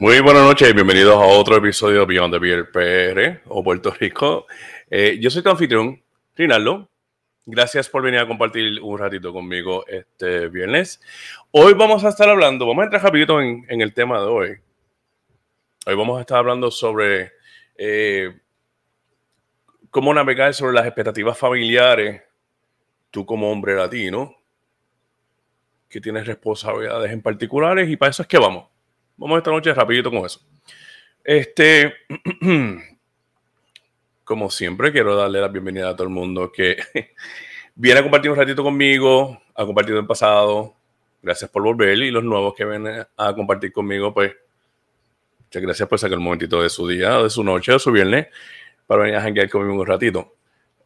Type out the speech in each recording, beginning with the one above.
Muy buenas noches, bienvenidos a otro episodio de Beyond the Beer PR o Puerto Rico. Eh, yo soy tu anfitrión, Rinaldo. Gracias por venir a compartir un ratito conmigo este viernes. Hoy vamos a estar hablando, vamos a entrar rapidito en, el tema de hoy. Hoy vamos a estar hablando sobre eh, cómo navegar sobre las expectativas familiares, tú como hombre latino, que tienes responsabilidades en particulares y para eso es que vamos. Vamos esta noche rapidito con eso. Este, como siempre, quiero darle la bienvenida a todo el mundo que viene a compartir un ratito conmigo, ha compartido en pasado. Gracias por volver y los nuevos que vienen a compartir conmigo, pues muchas gracias por sacar un momentito de su día, de su noche, de su viernes, para venir a janguear conmigo un ratito.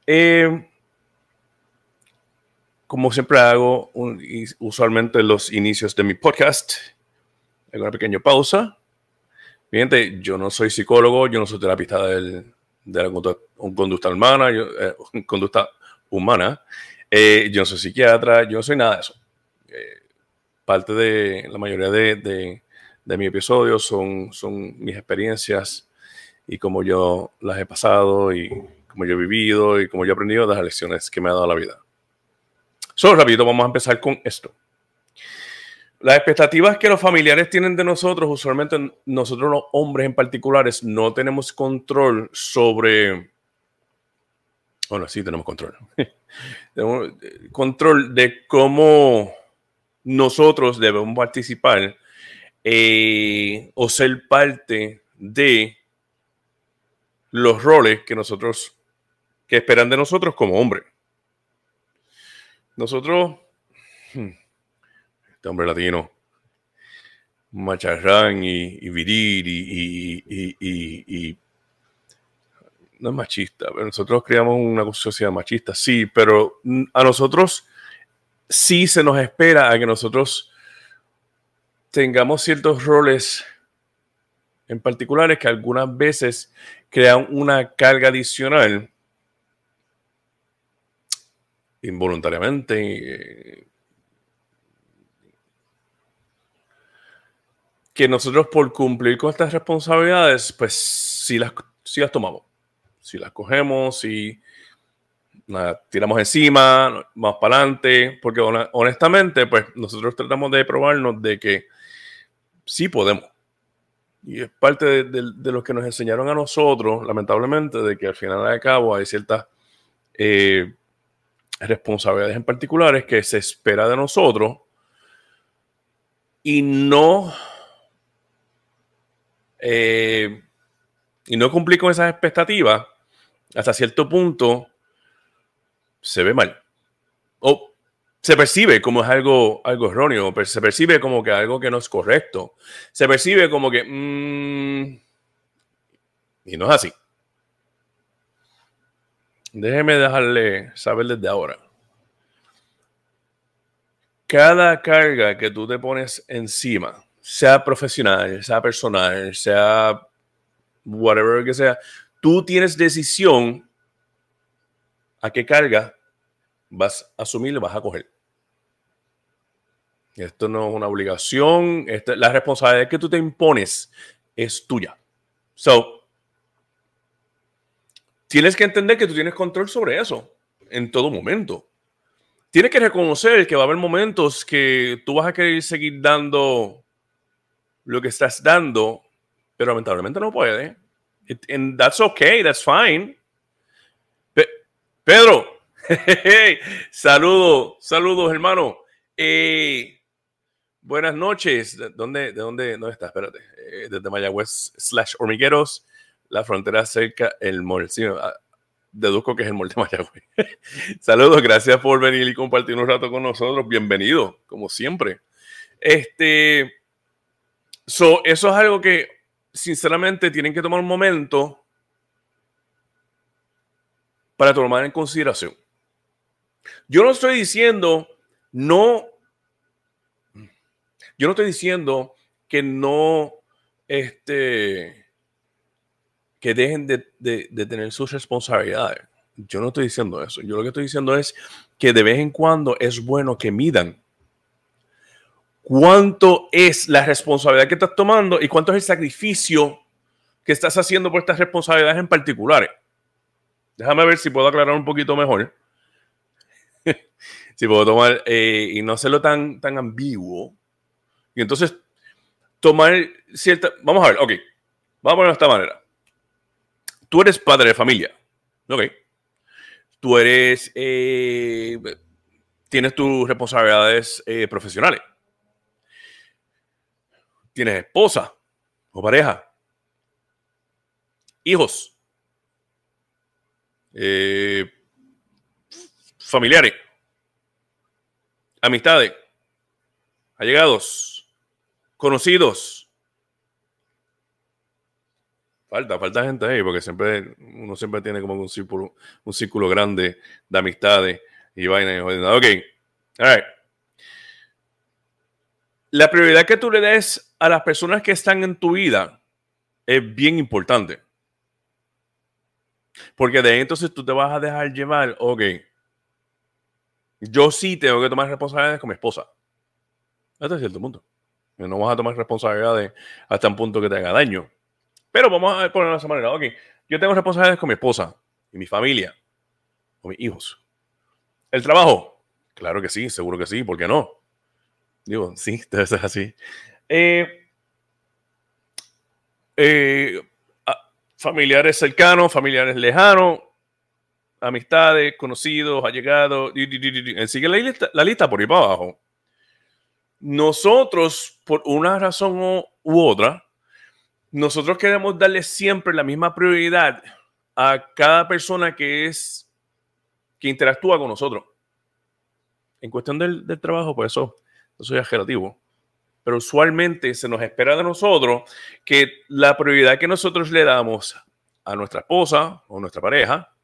Eh, como siempre hago, usualmente los inicios de mi podcast, Hago una pequeña pausa. Fíjate, yo no soy psicólogo, yo no soy terapista del, de la conducta, humana, yo, eh, conducta humana. Eh, yo no soy psiquiatra, yo no soy nada de eso. Eh, parte de la mayoría de, de, de mis episodios son, son mis experiencias y cómo yo las he pasado y cómo yo he vivido y cómo yo he aprendido de las lecciones que me ha dado la vida. Solo rápido, vamos a empezar con esto. Las expectativas que los familiares tienen de nosotros, usualmente nosotros los hombres en particulares, no tenemos control sobre... Bueno, sí tenemos control. eh, control de cómo nosotros debemos participar eh, o ser parte de los roles que nosotros, que esperan de nosotros como hombres. Nosotros... Hmm, este hombre latino, macharrán y, y viril y, no es machista, pero nosotros creamos una sociedad machista, sí, pero a nosotros sí se nos espera a que nosotros tengamos ciertos roles en particulares que algunas veces crean una carga adicional involuntariamente que nosotros por cumplir con estas responsabilidades, pues sí las, las tomamos, si las cogemos, y tiramos encima, vamos para adelante, porque honestamente, pues nosotros tratamos de probarnos de que sí podemos. Y es parte de, lo que nos enseñaron a nosotros, lamentablemente, de que al final de cabo hay ciertas eh, responsabilidades en particulares que se espera de nosotros y no eh, y no cumplí con esas expectativas, hasta cierto punto se ve mal. O se percibe como es algo, algo erróneo, se percibe como que algo que no es correcto. Se percibe como que... Mm, y no es así. Déjeme dejarle saber desde ahora. Cada carga que tú te pones encima, sea profesional, sea personal, sea whatever que sea, tú tienes decisión a qué carga vas a asumir y vas a coger. Esto no es una obligación, la responsabilidad que tú te impones es tuya. So, tienes que entender que tú tienes control sobre eso en todo momento. Tienes que reconocer que va a haber momentos que tú vas a querer seguir dando lo que estás dando, pero lamentablemente no puede. And that's okay, that's fine. Pedro, saludos, saludos, hermano. Eh, buenas noches. ¿De dónde, de dónde, dónde estás? Espérate. Eh, desde Mayagüez slash Hormigueros, la frontera cerca, el mall. Ah, deduzco que es el mall de Mayagüez. saludos, gracias por venir y compartir un rato con nosotros. Bienvenido, como siempre. Este, So, eso es algo que, sinceramente, tienen que tomar un momento para tomar en consideración. Yo no estoy diciendo, no, yo no estoy diciendo que no, este, que dejen de, de tener sus responsabilidades. Yo no estoy diciendo eso. Yo lo que estoy diciendo es que de vez en cuando es bueno que midan cuánto es la responsabilidad que estás tomando y cuánto es el sacrificio que estás haciendo por estas responsabilidades en particulares. Déjame ver si puedo aclarar un poquito mejor. si puedo tomar eh, y no hacerlo tan, tan ambiguo. Y entonces tomar cierta... Vamos a ver, ok. Vamos a ponerlo de esta manera. Tú eres padre de familia. Ok. Tú eres... Eh, tienes tus responsabilidades eh, profesionales. Tienes esposa o pareja. Hijos. Eh, familiares. Amistades. Allegados. Conocidos. Falta, falta gente ahí, porque siempre uno siempre tiene como un círculo, un círculo grande de amistades y vaina. Ok. All La prioridad que tú le des a las personas que están en tu vida es bien importante. Porque de ahí entonces tú te vas a dejar llevar, ok. Yo sí tengo que tomar responsabilidades con mi esposa. Hasta cierto punto. No vas a tomar responsabilidades hasta un punto que te haga daño. Pero vamos a ponerlo de esa manera. Ok, yo tengo responsabilidades con mi esposa y mi familia, con mis hijos. ¿El trabajo? Claro que sí, seguro que sí, ¿por qué no? Digo, sí, debe ser así. Eh, eh, familiares cercanos, familiares lejanos, amistades, conocidos, allegados. Sigue la lista, la lista por ahí para abajo. Nosotros, por una razón u otra, nosotros queremos darle siempre la misma prioridad a cada persona que es que interactúa con nosotros. En cuestión del, trabajo, pues eso, eso es relativo. Pero usualmente se nos espera de nosotros que la prioridad que nosotros le damos a nuestra esposa o nuestra pareja,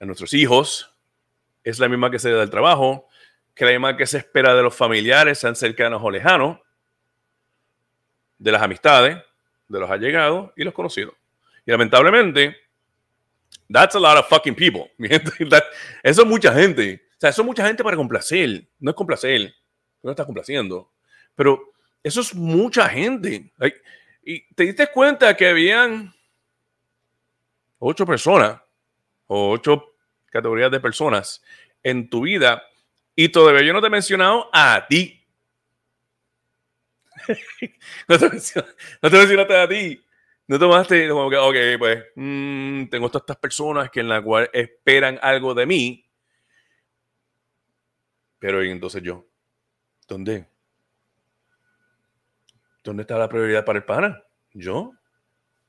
a nuestros hijos, es la misma que se da del trabajo, que la misma que se espera de los familiares, sean cercanos o lejanos, de las amistades, de los allegados y los conocidos. Y lamentablemente, That's a lot of fucking people. eso es mucha gente. O sea, eso es mucha gente para complacer. No es complacer. No estás complaciendo. Pero eso es mucha gente. y te diste cuenta que habían ocho personas o ocho categorías de personas en tu vida y todavía yo no te he mencionado a ti. no, te no te mencionaste a ti. No tomaste como que, ok, pues mm, tengo todas estas personas que en la cual esperan algo de mí. Pero entonces yo, ¿dónde? ¿Dónde está la prioridad para el pana? ¿Yo?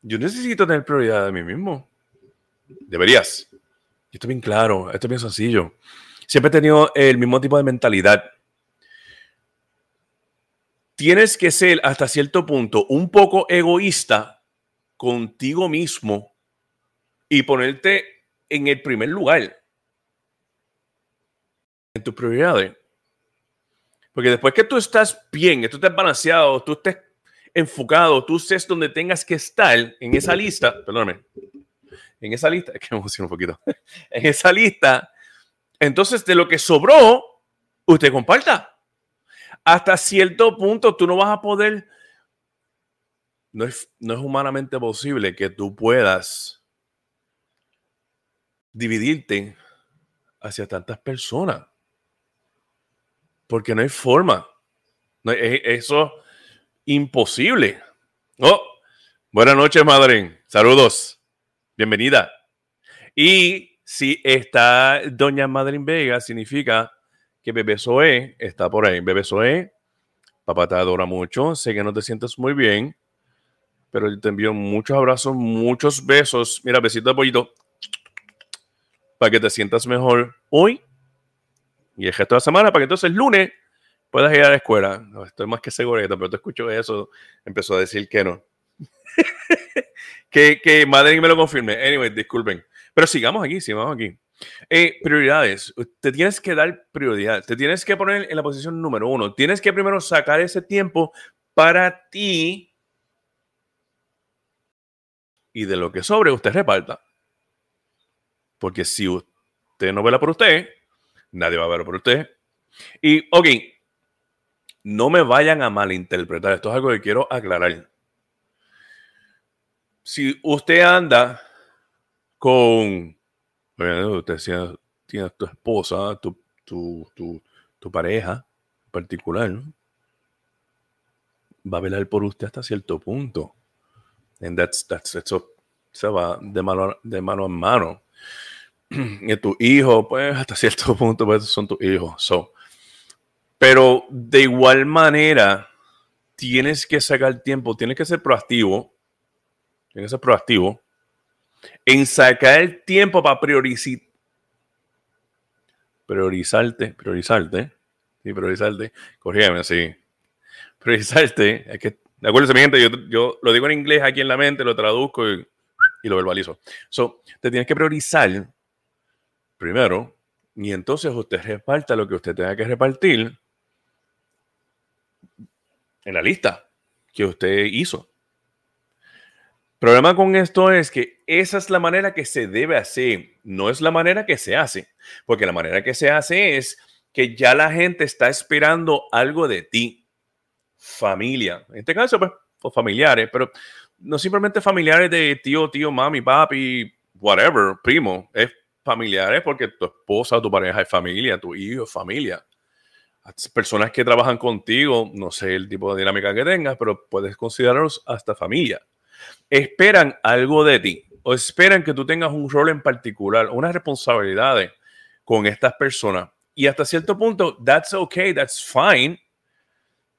Yo necesito tener prioridad de mí mismo. Deberías. Esto es bien claro, esto es bien sencillo. Siempre he tenido el mismo tipo de mentalidad. Tienes que ser hasta cierto punto un poco egoísta contigo mismo y ponerte en el primer lugar en tus prioridades. Porque después que tú estás bien, que tú estés balanceado, tú estés enfocado, tú estés donde tengas que estar en esa lista, perdóname, en esa lista, es que me emociono un poquito, en esa lista, entonces de lo que sobró, usted comparta. Hasta cierto punto tú no vas a poder no es, humanamente posible que tú puedas dividirte hacia tantas personas. Porque no hay forma. No, eso es imposible. Oh, buenas noches, madre. Saludos. Bienvenida. Y si está Doña Madrin Vega, significa que Bebé Zoe está por ahí. Bebé Zoe, papá te adora mucho. Sé que no te sientes muy bien pero te envío muchos abrazos, muchos besos. Mira, besito de pollito. Para que te sientas mejor hoy y el resto de la semana, para que entonces el lunes puedas ir a la escuela. estoy más que seguro que pero te escucho eso. Empezó a decir que no. que, que madre me lo confirme. Anyway, disculpen. Pero sigamos aquí, sigamos aquí. Eh, prioridades. Te tienes que dar prioridad. Te tienes que poner en la posición número uno. Tienes que primero sacar ese tiempo para ti y de lo que sobre usted reparta. Porque si usted no vela por usted, nadie va a verlo por usted. Y, ok, no me vayan a malinterpretar. Esto es algo que quiero aclarar. Si usted anda con, usted tiene, tu esposa, tu, tu, pareja en particular, va a velar por usted hasta cierto punto. And that's, that's, eso se va de mano, de mano en mano. Y tu hijo, pues hasta cierto punto, pues son tus hijos. So, pero de igual manera, tienes que sacar tiempo, tienes que ser proactivo, tienes que ser proactivo en sacar el tiempo para priorizar, priorizarte, priorizarte, y priorizarte, corrígeme así, priorizarte, es que, de acuerdo, mi gente, yo, yo, lo digo en inglés aquí en la mente, lo traduzco y, y lo verbalizo. So, te tienes que priorizar primero, y entonces usted reparta lo que usted tenga que repartir en la lista que usted hizo. problema con esto es que esa es la manera que se debe hacer, no es la manera que se hace, porque la manera que se hace es que ya la gente está esperando algo de ti, familia, en este caso pues familiares, pero no simplemente familiares de tío, tío, mami, papi, whatever, primo, es familiares porque tu esposa, tu pareja es familia, tu hijo es familia personas que trabajan contigo, no sé el tipo de dinámica que tengas, pero puedes considerarlos hasta familia. Esperan algo de ti o esperan que tú tengas un rol en particular, unas responsabilidades con estas personas. Y hasta cierto punto, that's okay, that's fine.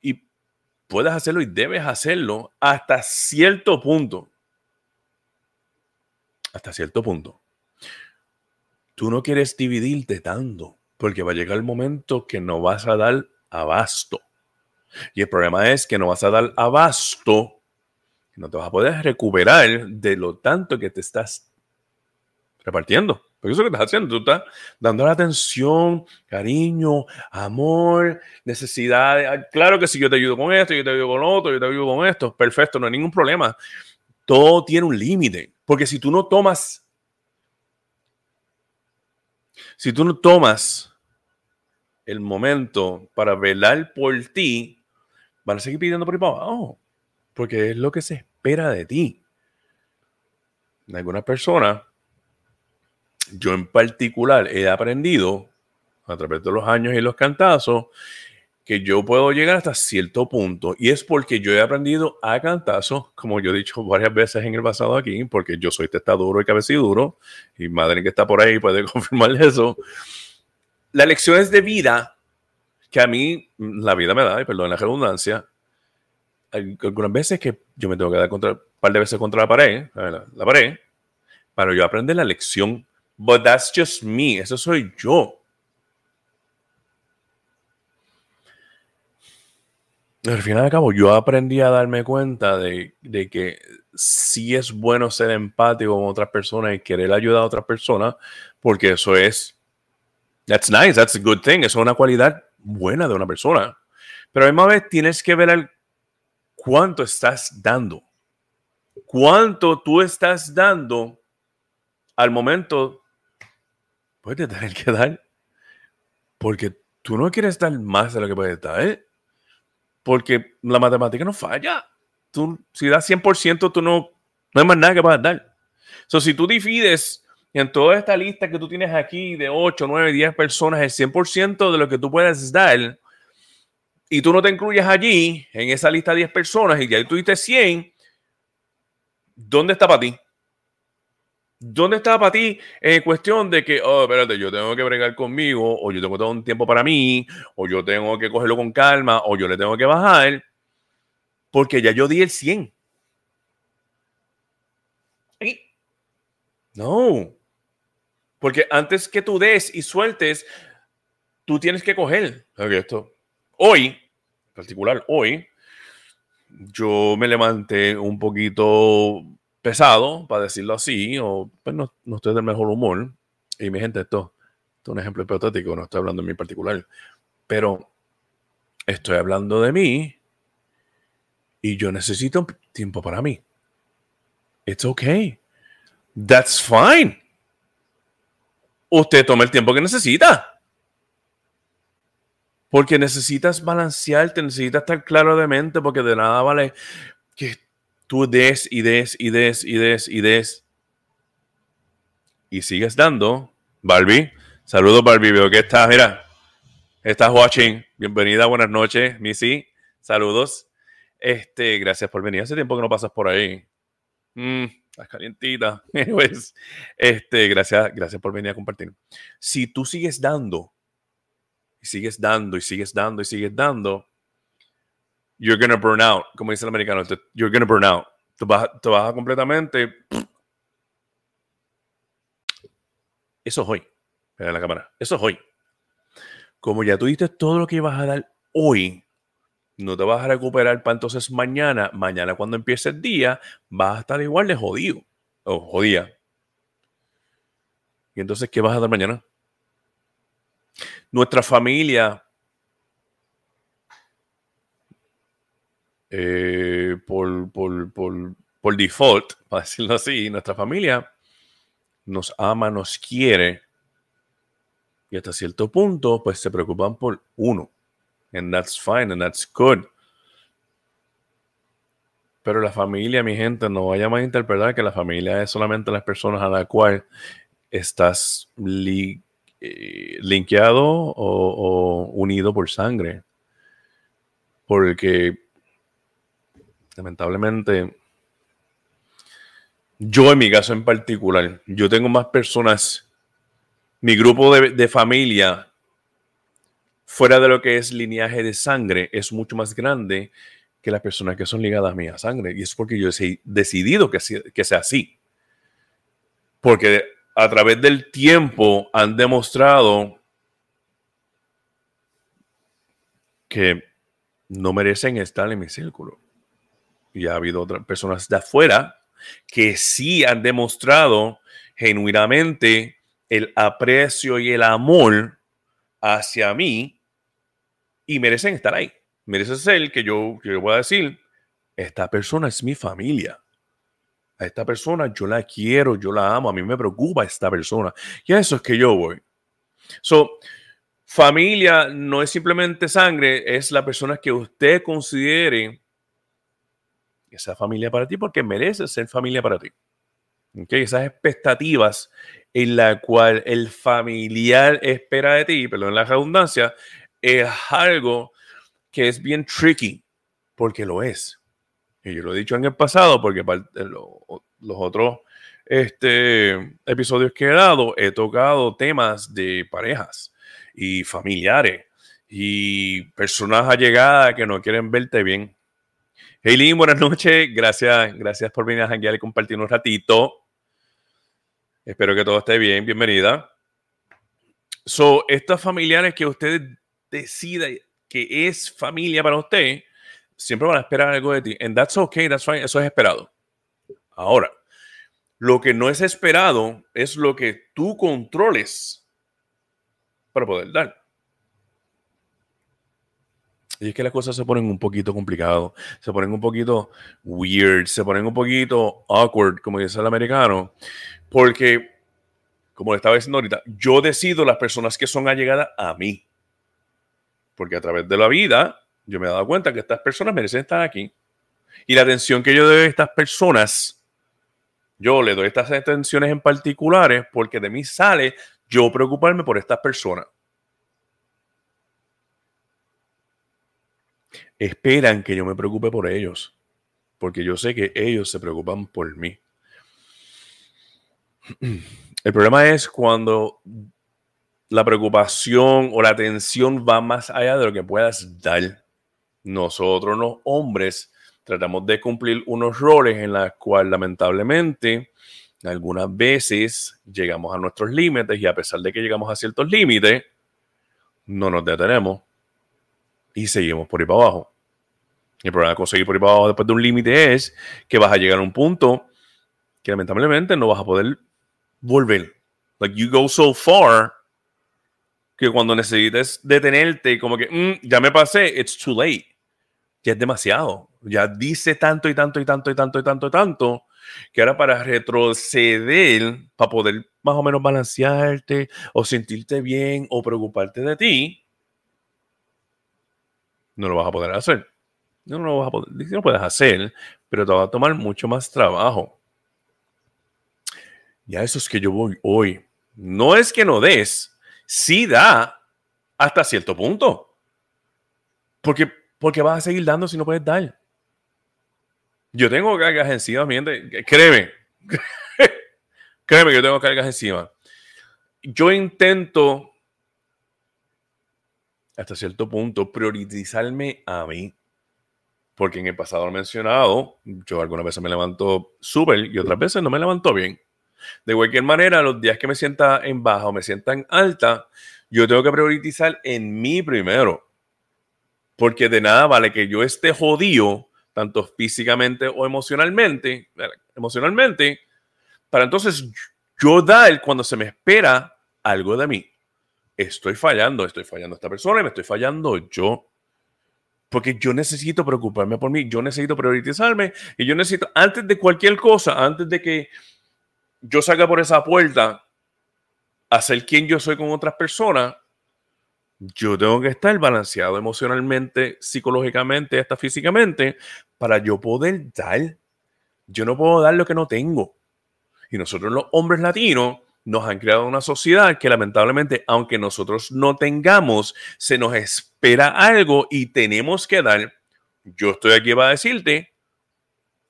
Y puedes hacerlo y debes hacerlo hasta cierto punto. Hasta cierto punto. Tú no quieres dividirte tanto porque va a llegar el momento que no vas a dar abasto. Y el problema es que no vas a dar abasto, no te vas a poder recuperar de lo tanto que te estás repartiendo. Porque eso que estás haciendo, tú estás dando la atención, cariño, amor, necesidades. Ah, claro que si yo te ayudo con esto, yo te ayudo con lo otro, yo te ayudo con esto, perfecto, no hay ningún problema. Todo tiene un límite, porque si tú no tomas, si tú no tomas el momento para velar por ti, van a seguir pidiendo por ahí para abajo, porque es lo que se espera de ti. En algunas personas, yo en particular he aprendido a través de los años y los cantazos que yo puedo llegar hasta cierto punto y es porque yo he aprendido a cantazos, como yo he dicho varias veces en el pasado aquí, porque yo soy testaduro y cabeciduro y madre que está por ahí puede confirmar eso las lecciones de vida que a mí la vida me da, y perdón la redundancia, algunas veces que yo me tengo que dar contra, un par de veces contra la pared, la, la pared, para yo aprender la lección. But that's just me, eso soy yo. Al final de cabo, yo aprendí a darme cuenta de, de, que sí es bueno ser empático con otras personas y querer ayudar a otras personas, porque eso es That's nice, that's a good thing. Eso es una cualidad buena de una persona. Pero además vez tienes que ver cuánto estás dando. Cuánto tú estás dando al momento. Puedes tener que dar. Porque tú no quieres dar más de lo que puedes dar. ¿eh? Porque la matemática no falla. Tú, si das 100%, tú no, no hay más nada que puedas dar. So, si tú divides en toda esta lista que tú tienes aquí de 8, 9, 10 personas, el 100% de lo que tú puedes dar, y tú no te incluyes allí, en esa lista de 10 personas, y ya tú diste 100, ¿dónde está para ti? ¿Dónde está para ti en cuestión de que, oh, espérate, yo tengo que bregar conmigo, o yo tengo todo un tiempo para mí, o yo tengo que cogerlo con calma, o yo le tengo que bajar, porque ya yo di el 100. No, porque antes que tú des y sueltes, tú tienes que coger. esto. Hoy, en particular hoy, yo me levanté un poquito pesado, para decirlo así, o pues no, estoy del mejor humor. Y mi gente, esto, esto, es un ejemplo hipotético, no estoy hablando de mí particular, pero estoy hablando de mí y yo necesito tiempo para mí. It's okay. That's fine usted tome el tiempo que necesita. Porque necesitas balancearte, necesitas estar claro de mente, porque de nada vale que tú des y des y des y des y des. Y sigues dando. Barbie, saludos Barbie, veo que estás, mira, estás watching. Bienvenida, buenas noches, Missy. Saludos. Este, gracias por venir. Hace tiempo que no pasas por ahí. Mm, estás calientita. este, gracias, gracias por venir a compartir. Si tú sigues dando, y sigues dando, y sigues dando, y sigues dando, you're gonna burn out, como dice el americano, you're gonna burn out. Tú vas, te completamente. Eso es hoy. En la cámara. Eso es hoy. Como ya tú diste todo lo que ibas a dar hoy, no te vas a recuperar para entonces mañana, mañana cuando empiece el día, vas a estar igual de jodido o jodida. ¿Y entonces qué vas a dar mañana? Nuestra familia, eh, por, por, por, por default, para decirlo así, nuestra familia nos ama, nos quiere y hasta cierto punto, pues se preocupan por uno and that's fine and that's good. Pero la familia, mi gente, no vaya a interpretar que la familia es solamente las personas a las cuales estás eh, linkeado o, o, unido por sangre. Porque, lamentablemente, yo en mi caso en particular, yo tengo más personas, mi grupo de, familia fuera de lo que es lineaje de sangre, es mucho más grande que las personas que son ligadas a mi sangre. Y es porque yo he decidido que, que sea así. Porque a través del tiempo han demostrado que no merecen estar en mi círculo. Y ha habido otras personas de afuera que sí han demostrado genuinamente el aprecio y el amor hacia mí y merecen estar ahí. Merece ser que yo, que yo pueda decir, esta persona es mi familia. A esta persona yo la quiero, yo la amo, a mí me preocupa esta persona. Y a eso es que yo voy. So, familia no es simplemente sangre, es la persona que usted considere que sea familia para ti porque merece ser familia para ti. Okay, esas expectativas en la cual el familiar espera de ti, perdón la redundancia, es algo que es bien tricky, porque lo es. Y yo lo he dicho en el pasado, porque los otros este, episodios que he dado, he tocado temas de parejas y familiares y personas allegadas que no quieren verte bien. Lynn, buenas noches. Gracias, gracias por venir a janguear y compartir un ratito. Espero que todo esté bien. Bienvenida. So, estas familiares que ustedes decida que es familia para usted, siempre van a esperar algo de ti. And that's okay, that's fine, eso es esperado. Ahora, lo que no es esperado es lo que tú controles para poder dar. Y es que las cosas se ponen un poquito complicadas, se ponen un poquito weird, se ponen un poquito awkward, como dice el americano, porque, como le estaba diciendo ahorita, yo decido las personas que son allegadas a mí. Porque a través de la vida yo me he dado cuenta que estas personas merecen estar aquí. Y la atención que yo doy a estas personas, yo le doy estas atenciones en particulares porque de mí sale yo preocuparme por estas personas. Esperan que yo me preocupe por ellos, porque yo sé que ellos se preocupan por mí. El problema es cuando la preocupación o la atención va más allá de lo que puedas dar. Nosotros los hombres tratamos de cumplir unos roles en los cuales lamentablemente algunas veces llegamos a nuestros límites y a pesar de que llegamos a ciertos límites, no nos detenemos y seguimos por ahí para abajo. El problema de conseguir por ahí para abajo después de un límite es que vas a llegar a un punto que lamentablemente no vas a poder volver. Like you go so far que cuando necesites detenerte, como que mm, ya me pasé, it's too late. Ya es demasiado. Ya dice tanto y tanto y tanto y tanto y tanto y tanto que ahora para retroceder, para poder más o menos balancearte o sentirte bien o preocuparte de ti, no lo vas a poder hacer. No, lo vas a poder, no puedes hacer, pero te va a tomar mucho más trabajo. Y a eso es que yo voy hoy. No es que no des, sí da hasta cierto punto. Porque, porque vas a seguir dando si no puedes dar. Yo tengo cargas encima, créeme, créeme que yo tengo cargas encima. Yo intento hasta cierto punto priorizarme a mí. Porque en el pasado lo he mencionado, yo algunas veces me levanto súper y otras veces no me levanto bien. De cualquier manera, los días que me sienta en baja o me sienta en alta, yo tengo que priorizar en mí primero. Porque de nada vale que yo esté jodido, tanto físicamente o emocionalmente, emocionalmente, para entonces yo dar cuando se me espera algo de mí. Estoy fallando, estoy fallando esta persona y me estoy fallando yo. Porque yo necesito preocuparme por mí, yo necesito priorizarme y yo necesito, antes de cualquier cosa, antes de que yo salga por esa puerta a ser quien yo soy con otras personas, yo tengo que estar balanceado emocionalmente, psicológicamente, hasta físicamente, para yo poder dar. Yo no puedo dar lo que no tengo. Y nosotros los hombres latinos nos han creado una sociedad que lamentablemente, aunque nosotros no tengamos, se nos espera algo y tenemos que dar. Yo estoy aquí para decirte,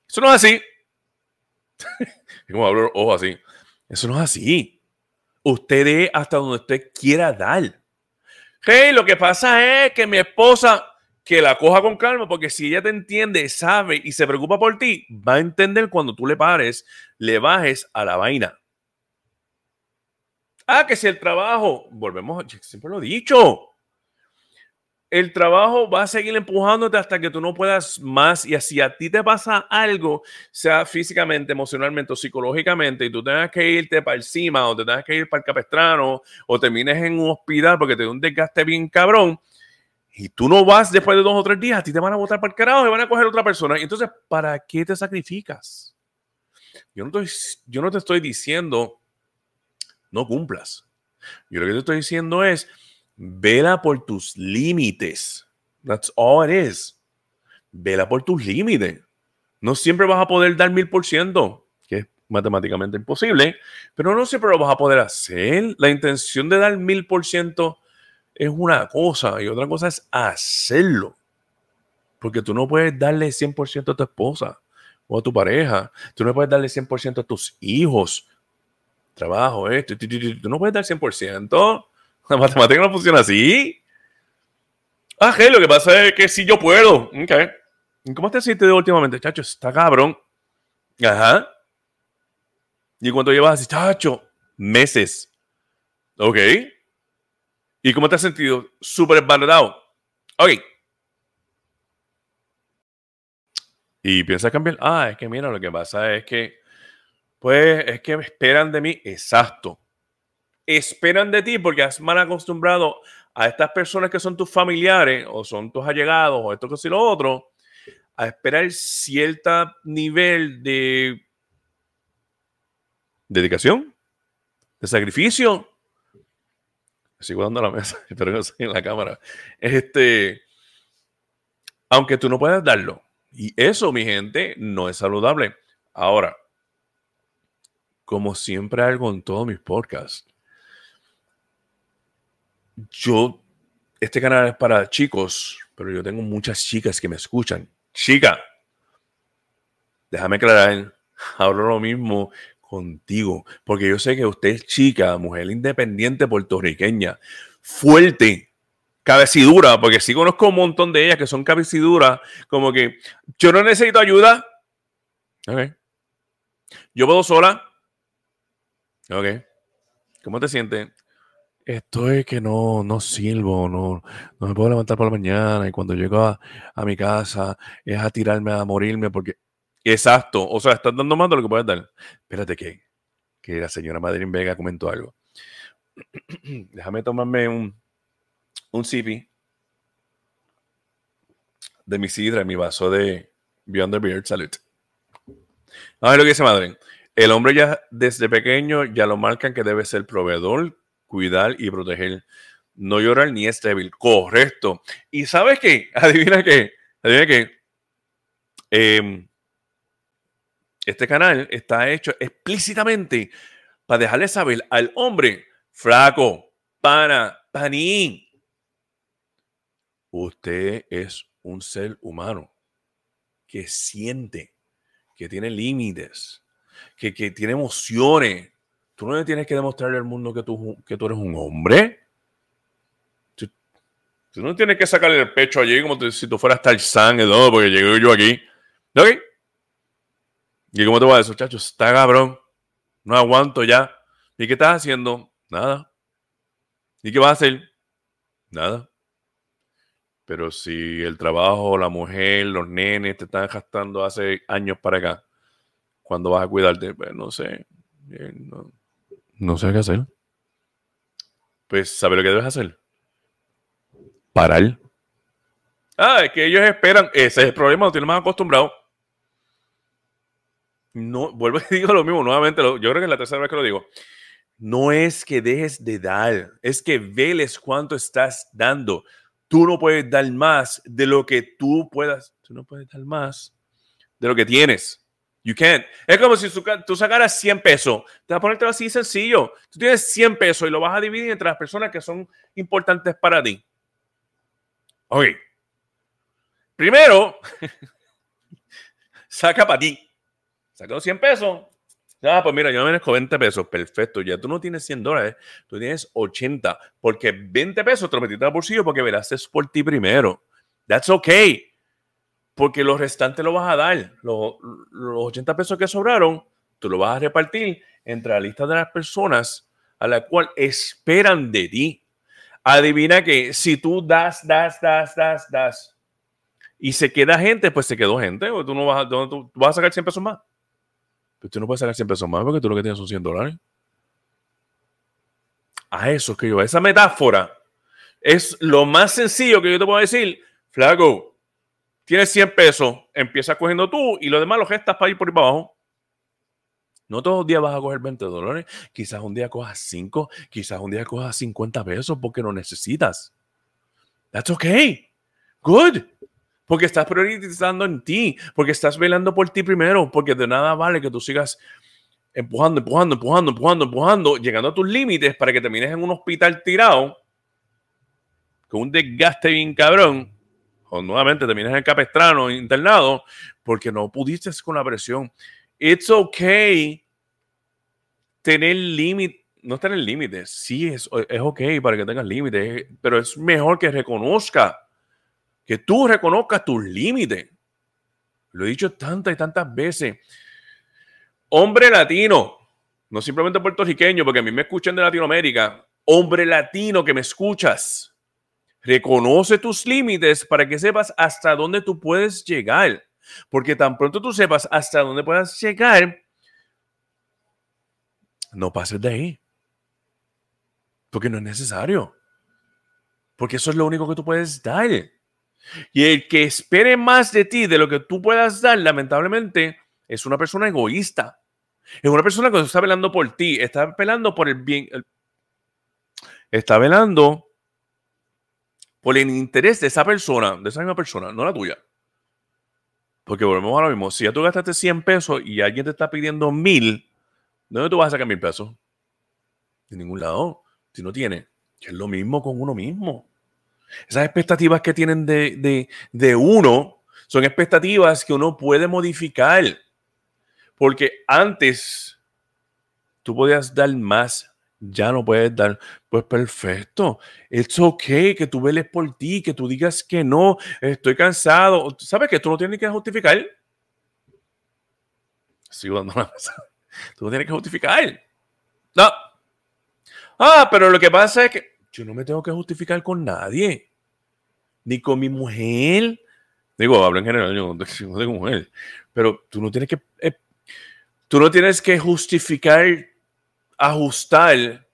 eso no es así. como hablo ojo así. Eso no es así. Usted es hasta donde usted quiera dar. Hey, lo que pasa es que mi esposa, que la coja con calma, porque si ella te entiende, sabe y se preocupa por ti, va a entender cuando tú le pares, le bajes a la vaina. Ah, que si el trabajo, volvemos, siempre lo he dicho, el trabajo va a seguir empujándote hasta que tú no puedas más y así a ti te pasa algo, sea físicamente, emocionalmente o psicológicamente, y tú tengas que irte para encima o te tengas que ir para el capestrano o termines en un hospital porque te da un desgaste bien cabrón, y tú no vas después de dos o tres días, a ti te van a botar para el carajo y van a coger otra persona. Y entonces, ¿para qué te sacrificas? Yo no, estoy, yo no te estoy diciendo no cumplas. Yo lo que te estoy diciendo es, vela por tus límites. That's all it is. Vela por tus límites. No siempre vas a poder dar mil por ciento, que es matemáticamente imposible, pero no siempre lo vas a poder hacer. La intención de dar mil por ciento es una cosa y otra cosa es hacerlo. Porque tú no puedes darle 100% a tu esposa o a tu pareja. Tú no puedes darle 100% a tus hijos trabajo, esto, tú no puedes dar 100%. La matemática no funciona así. Ah, lo que pasa es que sí yo puedo. Okay. ¿Cómo te sientes últimamente, chacho? Está cabrón. Ajá. ¿Y cuánto llevas así, chacho? Meses. Ok. ¿Y cómo te has sentido? Súper valorado. Ok. Y piensa cambiar. Ah, es que mira, lo que pasa es que pues es que esperan de mí, exacto. Esperan de ti porque has mal acostumbrado a estas personas que son tus familiares o son tus allegados o esto que y lo otro, a esperar cierto nivel de dedicación, de sacrificio. Sigo dando la mesa, espero que no en la cámara. Este, aunque tú no puedas darlo. Y eso, mi gente, no es saludable. Ahora, como siempre hago en todos mis podcasts, yo, este canal es para chicos, pero yo tengo muchas chicas que me escuchan. Chica, déjame aclarar, hablo lo mismo contigo, porque yo sé que usted es chica, mujer independiente puertorriqueña, fuerte, cabecidura, porque sí conozco un montón de ellas que son cabeciduras, como que yo no necesito ayuda. Yo puedo sola, Ok. ¿Cómo te sientes? Estoy que no, no sirvo, no, no me puedo levantar por la mañana y cuando llego a, mi casa es a tirarme a morirme porque... Exacto, o sea, estás dando más de lo que puedes dar. Espérate que, que la señora Madeline Vega comentó algo. Déjame tomarme un, un sipi de mi sidra, mi vaso de Beyond the Beard. Salud. A ver lo que dice Madeline. El hombre ya desde pequeño ya lo marcan que debe ser proveedor, cuidar y proteger. no llorar ni es débil. Correcto. ¿Y sabes qué? Adivina qué. Adivina qué. Em, este canal está hecho explícitamente para dejarle saber al hombre flaco, pana, panín. Usted es un ser humano que siente, que tiene límites, que, tiene emociones. Tú no le tienes que demostrarle al mundo que tú, que tú eres un hombre. Tú, no tienes que sacarle el pecho allí como si tú fueras Tarzán, ¿no? porque llegué yo aquí. ¿Ok? ¿Y cómo te voy a decir, chacho? Está cabrón. No aguanto ya. ¿Y qué estás haciendo? Nada. ¿Y qué vas a hacer? Nada. Pero si el trabajo, la mujer, los nenes te están gastando hace años para acá, ¿cuándo vas a cuidarte? Pues no sé. Eh, no, sé qué hacer. Pues, ¿sabes lo que debes hacer? Parar. Ah, es que ellos esperan. Ese es el problema, lo tienen más acostumbrado. No, vuelvo y digo lo mismo nuevamente. yo creo que es la tercera vez que lo digo. No es que dejes de dar, es que veles cuánto estás dando. Tú no puedes dar más de lo que tú puedas. Tú no puedes dar más de lo que tienes. You can't. Es como si tú sacaras 100 pesos. Te vas a ponerte así sencillo. Tú tienes 100 pesos y lo vas a dividir entre las personas que son importantes para ti. Ok. Primero, saca para ti. Saca 100 pesos. Ah, pues mira, yo me merezco 20 pesos. Perfecto. Ya tú no tienes 100 dólares, tú tienes 80. Porque 20 pesos te lo metiste al bolsillo porque es por ti primero. That's okay. Porque los restantes lo vas a dar. Los, los 80 pesos que sobraron, tú lo vas a repartir entre la lista de las personas a la cual esperan de ti. Adivina que si tú das, das, das, das, das, y se queda gente, pues se quedó gente. O tú no vas a, tú vas a sacar 100 pesos más. Pero tú no puedes sacar 100 pesos más porque tú lo que tienes son 100 dólares. A eso es que yo, esa metáfora es lo más sencillo que yo te puedo decir. Flaco, tienes 100 pesos, empiezas cogiendo tú y lo demás lo gestas para ir por ahí para abajo. No todos los días vas a coger 20 dólares. Quizás un día cojas 5, quizás un día cojas 50 pesos porque lo necesitas. That's okay. Good. Porque estás priorizando en ti, porque estás velando por ti primero, porque de nada vale que tú sigas empujando, empujando, empujando, empujando, empujando, llegando a tus límites para que termines en un hospital tirado con un desgaste bien cabrón, o nuevamente termines en capestrano internado, porque no pudiste con la presión. It's okay tener límites no tener límites, sí es, es ok para que tengas límites, pero es mejor que reconozca que tú reconozcas tus límites. Lo he dicho tantas y tantas veces. Hombre latino, no simplemente puertorriqueño, porque a mí me escuchan de Latinoamérica. Hombre latino que me escuchas, reconoce tus límites para que sepas hasta dónde tú puedes llegar. Porque tan pronto tú sepas hasta dónde puedas llegar, no pases de ahí. Porque no es necesario. Porque eso es lo único que tú puedes dar. Y el que espere más de ti de lo que tú puedas dar, lamentablemente, es una persona egoísta. Es una persona que está velando por ti, está velando por el bien, está velando por el interés de esa persona, de esa misma persona, no la tuya. Porque volvemos a lo mismo. Si ya tú gastaste 100 pesos y alguien te está pidiendo mil, ¿de dónde tú vas a sacar mil pesos? De ningún lado. Si no tiene, es lo mismo con uno mismo. Esas expectativas que tienen de, uno son expectativas que uno puede modificar. Porque antes tú podías dar más, ya no puedes dar. Pues perfecto. Es ok que tú veles por ti, que tú digas que no, estoy cansado. ¿Sabes que tú no tienes que justificar? Sigo dando la Tú no tienes que justificar. No. Ah, pero lo que pasa es que yo no me tengo que justificar con nadie, ni con mi mujer. Digo, hablo en general, yo no tengo mujer, pero tú no tienes que, eh, tú no tienes que justificar, ajustar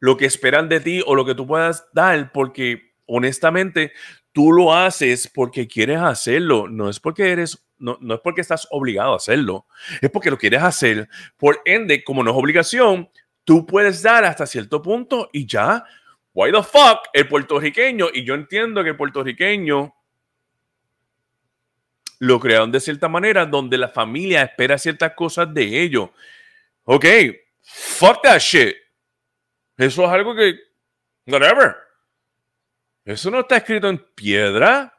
lo que esperan de ti o lo que tú puedas dar, porque honestamente tú lo haces porque quieres hacerlo, no es porque eres, no, no es porque estás obligado a hacerlo, es porque lo quieres hacer. Por ende, como no es obligación, tú puedes dar hasta cierto punto y ya why the fuck el puertorriqueño, y yo entiendo que el puertorriqueño lo crearon de cierta manera donde la familia espera ciertas cosas de ellos. Ok, fuck that shit. Eso es algo que, whatever. Eso no está escrito en piedra.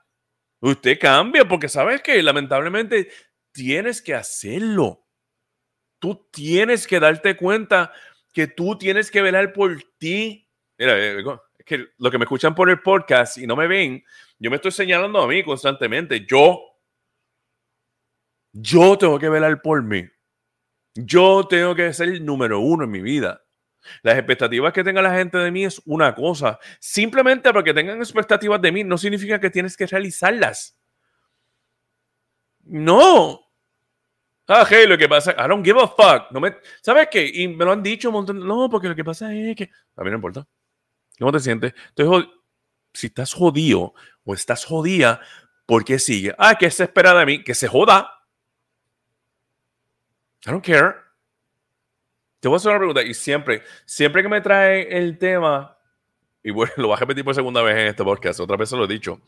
Usted cambia porque sabes que lamentablemente tienes que hacerlo. Tú tienes que darte cuenta que tú tienes que velar por ti. Mira, eh, es que lo que me escuchan por el podcast y no me ven, yo me estoy señalando a mí constantemente. Yo yo tengo que velar por mí. Yo tengo que ser el número uno en mi vida. Las expectativas que tenga la gente de mí es una cosa. Simplemente porque tengan expectativas de mí no significa que tienes que realizarlas. No. Ah, hey, lo que pasa, I don't give a fuck. No me, ¿Sabes qué? Y me lo han dicho un montón. No, porque lo que pasa es que. A mí no importa. ¿Cómo te sientes? Estoy si estás jodido o estás jodida, ¿por qué sigue? Ah, ¿qué se espera de mí? Que se joda. I don't care. Te voy a hacer una pregunta y siempre, siempre que me trae el tema, y bueno, lo voy a repetir por segunda vez en este podcast, otra vez se lo he dicho,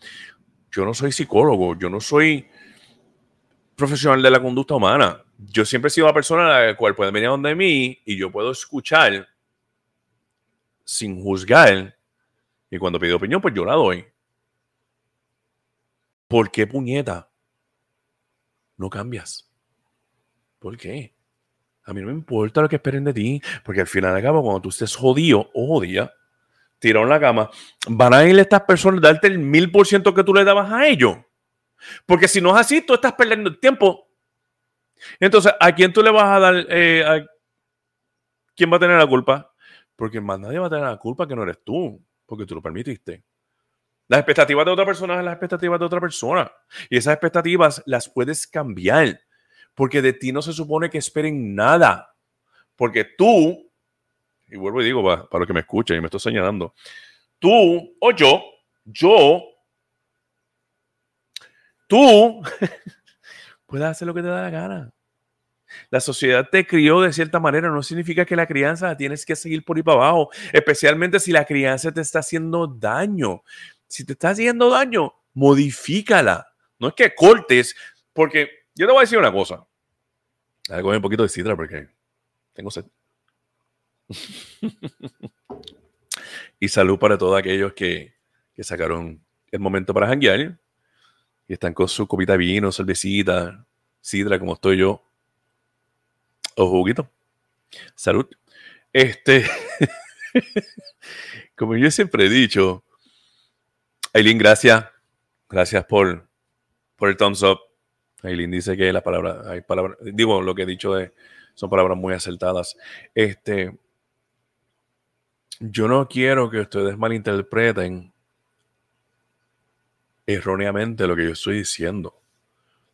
yo no soy psicólogo, yo no soy profesional de la conducta humana. Yo siempre he sido la persona a la cual puede venir a donde mí y yo puedo escuchar sin juzgar. Y cuando pide opinión, pues yo la doy. ¿Por qué puñeta? No cambias. ¿Por qué? A mí no me importa lo que esperen de ti, porque al final de cabo, cuando tú estés jodido o jodida, tirado la cama, van a ir estas personas a darte el mil por ciento que tú le dabas a ellos. Porque si no es así, tú estás perdiendo el tiempo. Entonces, ¿a quién tú le vas a dar? Eh, ¿Quién va a tener la culpa? Porque más nadie va a tener la culpa que no eres tú, porque tú lo permitiste. Las expectativas de otra persona son las expectativas de otra persona. Y esas expectativas las puedes cambiar porque de ti no se supone que esperen nada. Porque tú, y vuelvo y digo para, para los que me escuchan y me estoy señalando, tú o yo, yo, tú puedes hacer lo que te da la gana. La sociedad te crió de cierta manera, no significa que la crianza la tienes que seguir por ahí para abajo, especialmente si la crianza te está haciendo daño. Si te está haciendo daño, modifícala. No es que cortes, porque yo te voy a decir una cosa. Voy a comer un poquito de sidra porque tengo sed. y salud para todos aquellos que, que sacaron el momento para janguear y están con su copita de vino, cervecita, sidra, como estoy yo, o juguito. Salud. Este, como yo siempre he dicho, Aileen, gracias. Gracias por, por el thumbs up. Aileen dice que las palabras, hay palabras, digo, lo que he dicho de, son palabras muy acertadas. Este, yo no quiero que ustedes malinterpreten erróneamente lo que yo estoy diciendo.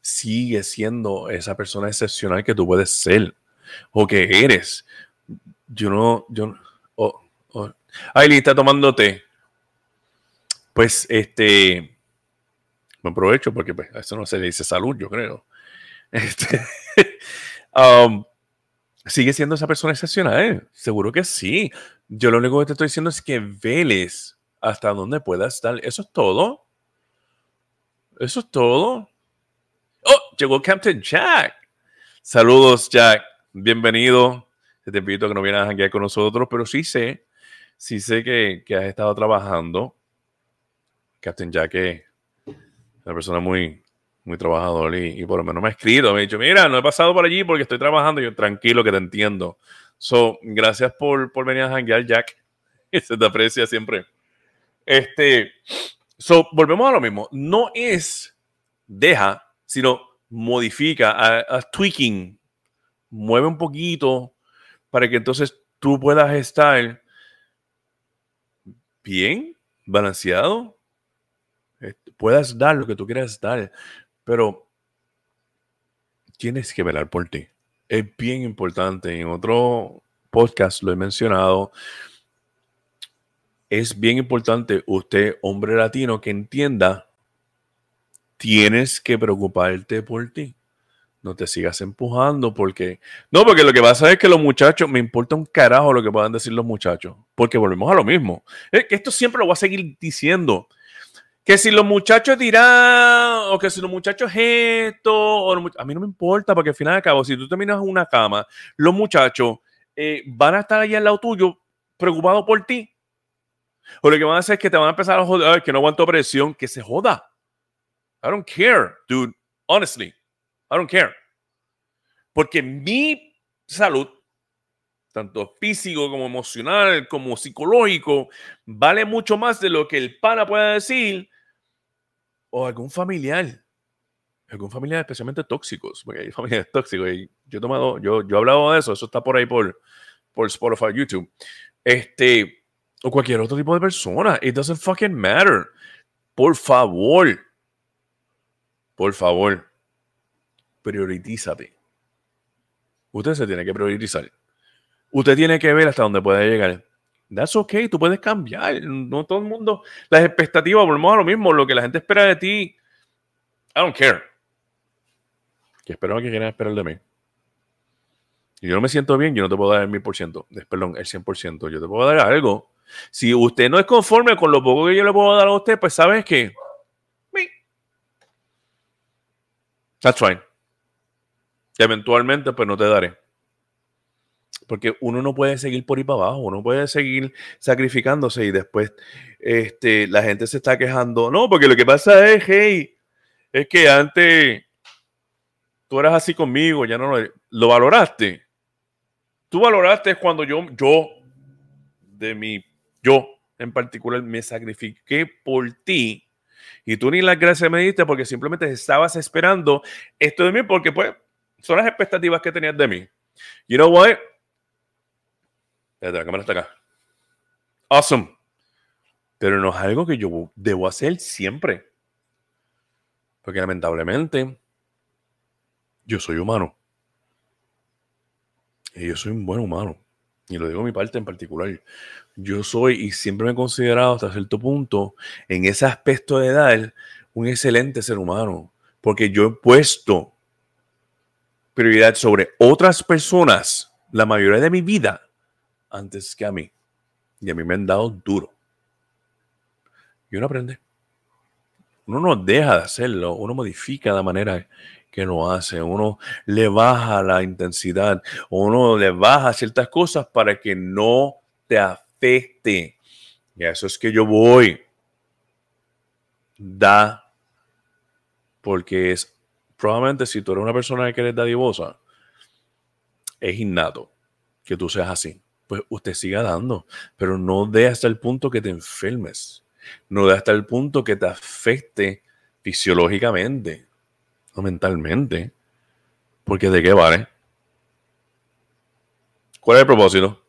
Sigue siendo esa persona excepcional que tú puedes ser o que eres. Yo no, yo no. Oh, oh. Aileen está tomando té. Pues este me aprovecho porque pues, eso no se le dice salud, yo creo. Este, um, sigue siendo esa persona excepcional, seguro que sí. Yo lo único que te estoy diciendo es que veles hasta donde puedas estar. Eso es todo. Eso es todo. Oh, llegó Captain Jack. Saludos, Jack. Bienvenido. Te invito a que no vienes a janguear con nosotros, pero sí sé, sí sé que, que has estado trabajando. Captain Jack una persona muy, muy trabajador y, por lo menos me ha escrito, me ha dicho, mira, no he pasado por allí porque estoy trabajando. Yo, tranquilo, que te entiendo. So, gracias por, por venir a janguear, Jack. Se te aprecia siempre. Este, so, volvemos a lo mismo. No es deja, sino modifica, a, tweaking. Mueve un poquito para que entonces tú puedas estar bien, balanceado, puedas dar lo que tú quieras dar, pero tienes que velar por ti. Es bien importante. En otro podcast lo he mencionado. Es bien importante usted, hombre latino, que entienda, tienes que preocuparte por ti. no te sigas empujando porque... No, porque lo que pasa es que los muchachos, me importa un carajo lo que puedan decir los muchachos, porque volvemos a lo mismo. Es que esto siempre lo voy a seguir diciendo. Que si los muchachos dirán, o que si los muchachos esto, a mí no me importa, porque al final de cabo, si tú terminas una cama, los muchachos eh, van a estar ahí al lado tuyo preocupados por ti. O lo que van a hacer es que te van a empezar a joder, que no aguanto presión, que se joda. I don't care, dude. Honestly. I don't care. Porque mi salud, tanto físico como emocional, como psicológico, vale mucho más de lo que el pana pueda decir o algún familiar. Algún familiar especialmente tóxicos, porque hay familiares tóxicos. Y yo he tomado, yo, yo he hablado de eso, eso está por ahí por, por Spotify, YouTube. Este, o cualquier otro tipo de persona. It doesn't fucking matter. Por favor. Por favor prioritízate. Usted se tiene que priorizar. Usted tiene que ver hasta dónde puede llegar. That's okay, tú puedes cambiar. No todo el mundo, las expectativas, volvemos a lo mismo, lo que la gente espera de ti. I don't care. Que espero que quieran esperar de mí. Y yo no me siento bien, yo no te puedo dar el mil por ciento, perdón, el 100%. Yo te puedo dar algo. Si usted no es conforme con lo poco que yo le puedo dar a usted, pues sabes que. That's right eventualmente pues no te daré. Porque uno no puede seguir por ahí para abajo, uno puede seguir sacrificándose y después este, la gente se está quejando. No, porque lo que pasa es, hey, es que antes tú eras así conmigo, ya no lo, lo valoraste. Tú valoraste cuando yo, yo, de mi, yo en particular, me sacrifiqué por ti y tú ni las gracias me diste porque simplemente estabas esperando esto de mí porque pues son las expectativas que tenías de mí. You know what? Espérate, la cámara está acá. Awesome. Pero no es algo que yo debo hacer siempre. Porque lamentablemente yo soy humano. Y yo soy un buen humano. Y lo digo mi parte en particular. Yo soy y siempre me he considerado hasta cierto punto en ese aspecto de edad un excelente ser humano. Porque yo he puesto prioridad sobre otras personas la mayoría de mi vida antes que a mí. Y a mí me han dado duro. Y uno aprende. Uno no deja de hacerlo, uno modifica la manera que lo hace, uno le baja la intensidad, uno le baja ciertas cosas para que no te afecte. Y a eso es que yo voy. Da porque es probablemente si tú eres una persona que eres dadivosa, es innato que tú seas así. Pues usted siga dando, pero no de hasta el punto que te enfermes, no de hasta el punto que te afecte fisiológicamente o mentalmente, porque de qué vale. ¿Cuál es el propósito?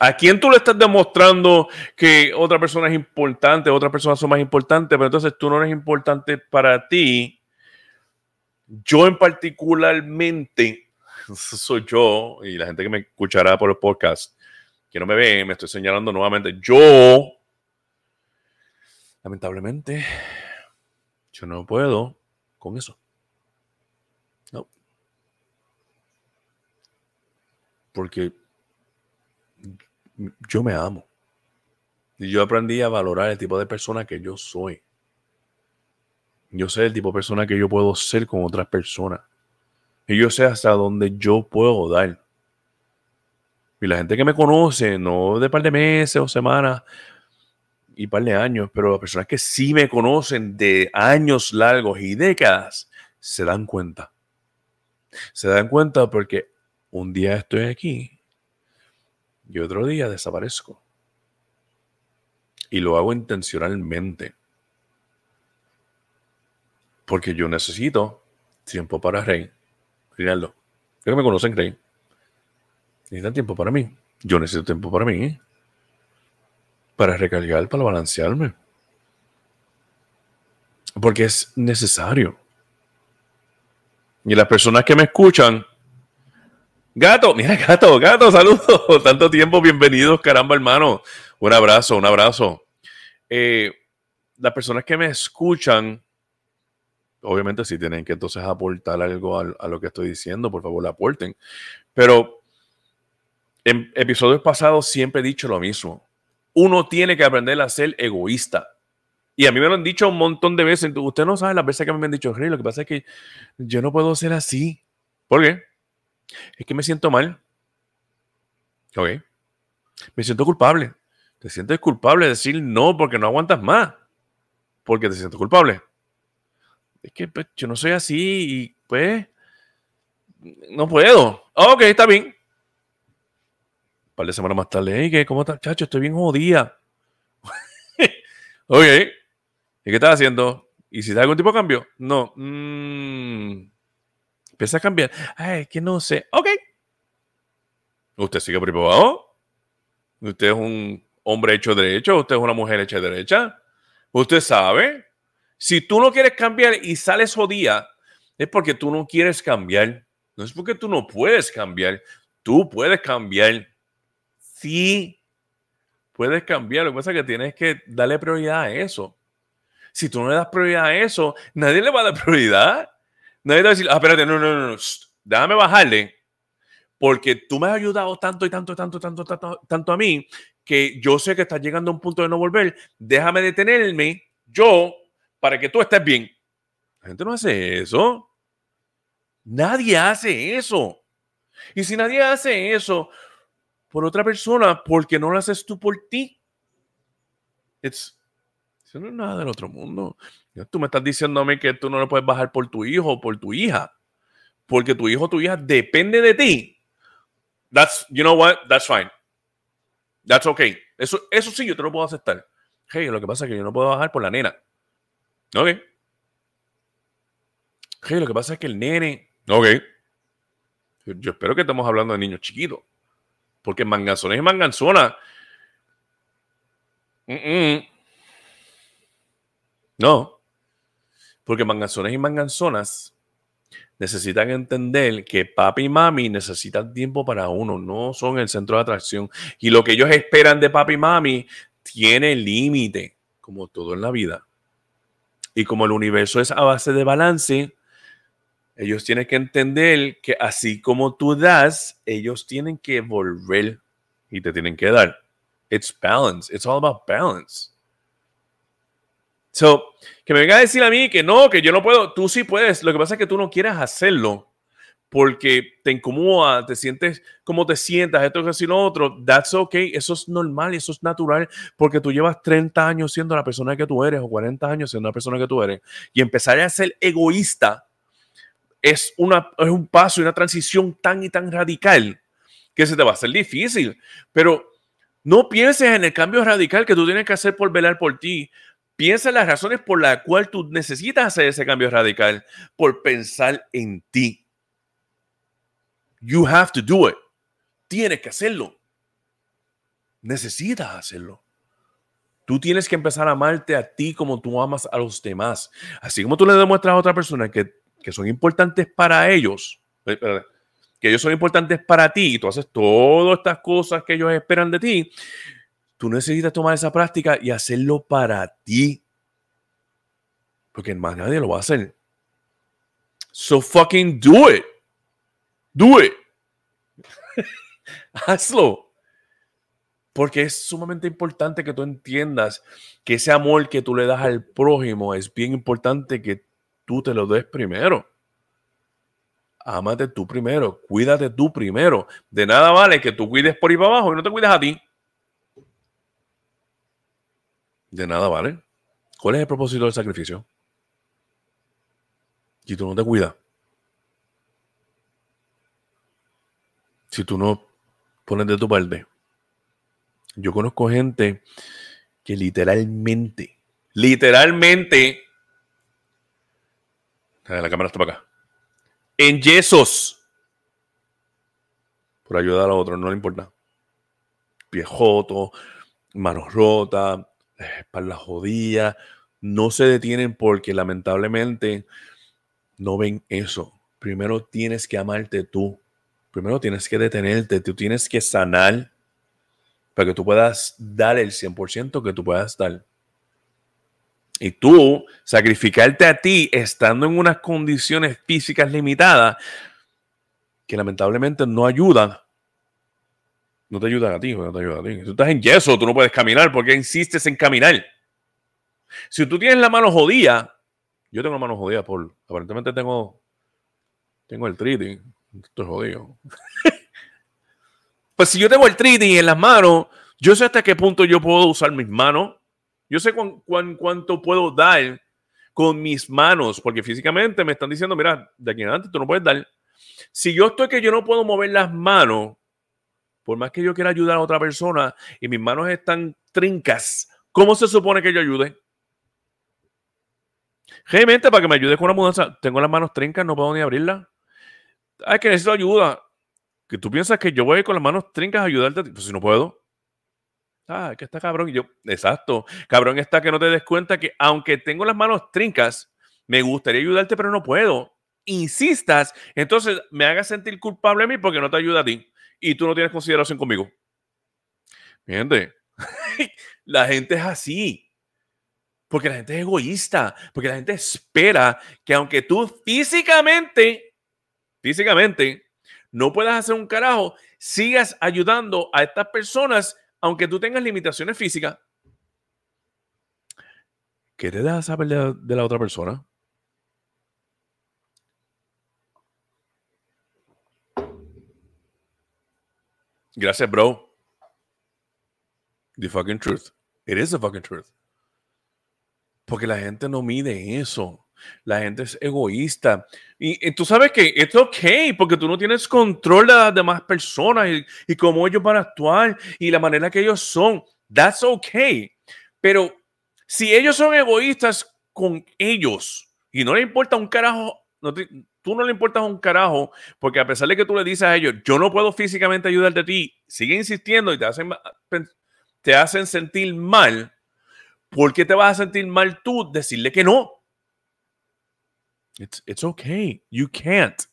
¿A quién tú le estás demostrando que otra persona es importante, otras personas son más importantes, pero entonces tú no eres importante para ti? Yo en particularmente, soy yo, y la gente que me escuchará por el podcast, que no me ve, me estoy señalando nuevamente, yo, lamentablemente, yo no puedo con eso. No. Porque yo me amo. Y yo aprendí a valorar el tipo de persona que yo soy. Yo sé el tipo de persona que yo puedo ser con otras personas. Y yo sé hasta dónde yo puedo dar. Y la gente que me conoce, no de par de meses o semanas y par de años, pero las personas que sí me conocen de años largos y décadas, se dan cuenta. Se dan cuenta porque un día estoy aquí y otro día desaparezco. Y lo hago intencionalmente. Porque yo necesito tiempo para Rey. Rinaldo. Creo que me conocen, Rey. Necesitan tiempo para mí. Yo necesito tiempo para mí. Para recargar, para balancearme. Porque es necesario. Y las personas que me escuchan, gato, mira, gato, gato, saludos. Tanto tiempo, bienvenidos, caramba, hermano. Un abrazo, un abrazo. Eh, las personas que me escuchan obviamente si tienen que entonces aportar algo a, lo que estoy diciendo, por favor, aporten. Pero en episodios pasados siempre he dicho lo mismo. Uno tiene que aprender a ser egoísta. Y a mí me lo han dicho un montón de veces. Usted no sabe las veces que me han dicho, Rey, lo que pasa es que yo no puedo ser así. ¿Por qué? Es que me siento mal. Ok. Me siento culpable. Te sientes culpable de decir no porque no aguantas más. Porque te sientes culpable. Es que pues, yo no soy así y pues no puedo. Ok, está bien. Un par de semanas más tarde, ¿qué? ¿cómo estás, chacho? Estoy bien jodida. ok. ¿Y qué estás haciendo? ¿Y si da algún tipo de cambio? No. Mm. Empieza a cambiar. Ay, que no sé. Ok. ¿Usted sigue por ¿Usted es un hombre hecho derecho? ¿Usted es una mujer hecha derecha? ¿Usted sabe? Si tú no quieres cambiar y sales jodida, es porque tú no quieres cambiar. No es porque tú no puedes cambiar. Tú puedes cambiar. Sí, puedes cambiar. Lo que pasa es que tienes que darle prioridad a eso. Si tú no le das prioridad a eso, nadie le va a dar prioridad. Nadie va a decir, ah, espérate, no, no, no, no, déjame bajarle, porque tú me has ayudado tanto y tanto, tanto, tanto, tanto, tanto a mí, que yo sé que estás llegando a un punto de no volver. Déjame detenerme yo para que tú estés bien. La gente no hace eso. Nadie hace eso. Y si nadie hace eso por otra persona, ¿por qué no lo haces tú por ti? It's, eso no es nada del otro mundo. Tú me estás diciendo a mí que tú no lo puedes bajar por tu hijo o por tu hija. Porque tu hijo o tu hija depende de ti. That's, you know what? That's fine. That's okay. Eso, eso sí, yo te lo puedo aceptar. Hey, lo que pasa es que yo no puedo bajar por la nena. Ok. Hey, lo que pasa es que el nene. Ok. Yo espero que estemos hablando de niños chiquitos. Porque manganzones y manganzonas. No. Porque manganzones y manganzonas necesitan entender que papi y mami necesitan tiempo para uno, no son el centro de atracción. Y lo que ellos esperan de papi y mami tiene límite, como todo en la vida. Y como el universo es a base de balance, ellos tienen que entender que así como tú das, ellos tienen que volver y te tienen que dar. It's balance. It's all about balance. So, que me venga a decir a mí que no, que yo no puedo, tú sí puedes. Lo que pasa es que tú no quieres hacerlo porque te incomoda, te sientes como te sientas, esto, que y lo otro. That's okay. Eso es normal, eso es natural porque tú llevas 30 años siendo la persona que tú eres o 40 años siendo la persona que tú eres. Y empezar a ser egoísta es, una, es un paso y una transición tan y tan radical que se te va a hacer difícil. Pero no pienses en el cambio radical que tú tienes que hacer por velar por ti, Piensa en las razones por las cuales tú necesitas hacer ese cambio radical, por pensar en ti. You have to do it. Tienes que hacerlo. Necesitas hacerlo. Tú tienes que empezar a amarte a ti como tú amas a los demás. Así como tú le demuestras a otra persona que, que son importantes para ellos, eh, que ellos son importantes para ti y tú haces todas estas cosas que ellos esperan de ti, Tú necesitas tomar esa práctica y hacerlo para ti. Porque más nadie lo va a hacer. So fucking do it. Do it. Hazlo. Porque es sumamente importante que tú entiendas que ese amor que tú le das al prójimo es bien importante que tú te lo des primero. Ámate tú primero, cuídate tú primero. De nada vale que tú cuides por ahí para abajo y no te cuides a ti. De nada vale. ¿Cuál es el propósito del sacrificio? Si tú no te cuidas. Si tú no pones de tu parte. Yo conozco gente que literalmente, literalmente, la cámara está para acá, en yesos, por ayudar a otro, no le importa. Piejoto, manos rotas, espalda jodida, no se detienen porque lamentablemente no ven eso. Primero tienes que amarte tú. Primero tienes que detenerte, tú tienes que sanar para que tú puedas dar el 100% que tú puedas dar. Y tú sacrificarte a ti estando en unas condiciones físicas limitadas que lamentablemente no ayudan. No te ayudan a ti, no te ayudan a ti. Si tú estás en yeso, tú no puedes caminar porque insistes en caminar. Si tú tienes la mano jodida, yo tengo la mano jodida por, aparentemente tengo, tengo el triti, estoy jodido. pues si yo tengo el triti en las manos, yo sé hasta qué punto yo puedo usar mis manos yo sé cuánto puedo dar con mis manos, porque físicamente me están diciendo, mira, de aquí en adelante tú no puedes dar. Si yo estoy que yo no puedo mover las manos, por más que yo quiera ayudar a otra persona y mis manos están trincas, ¿cómo se supone que yo ayude? Realmente, para que me ayude con una mudanza, tengo las manos trincas, no puedo ni abrirlas. Ay, que necesito ayuda. Que tú piensas que yo voy con las manos trincas a ayudarte, pues si no puedo. Ah, que está cabrón. Y yo, exacto. Cabrón está que no te des cuenta que aunque tengo las manos trincas, me gustaría ayudarte, pero no puedo. Insistas, entonces me hagas sentir culpable a mí porque no te ayuda a ti. Y tú no tienes consideración conmigo. Gente, la gente es así. Porque la gente es egoísta. Porque la gente espera que aunque tú físicamente, físicamente, no puedas hacer un carajo, sigas ayudando a estas personas aunque tú tengas limitaciones físicas, ¿qué te dejas saber de, la otra persona? Gracias, bro. The fucking truth. It is the fucking truth. Porque la gente no mide eso. La gente es egoísta. Y, tú sabes que es ok, porque tú no tienes control de las demás personas y, y cómo ellos van a actuar y la manera que ellos son. That's ok. Pero si ellos son egoístas con ellos y no le importa un carajo, no tú no le importas un carajo, porque a pesar de que tú le dices a ellos, yo no puedo físicamente ayudarte a ti, sigue insistiendo y te hacen, te hacen sentir mal. ¿Por qué te vas a sentir mal tú decirle que no? It's, it's okay. You can't.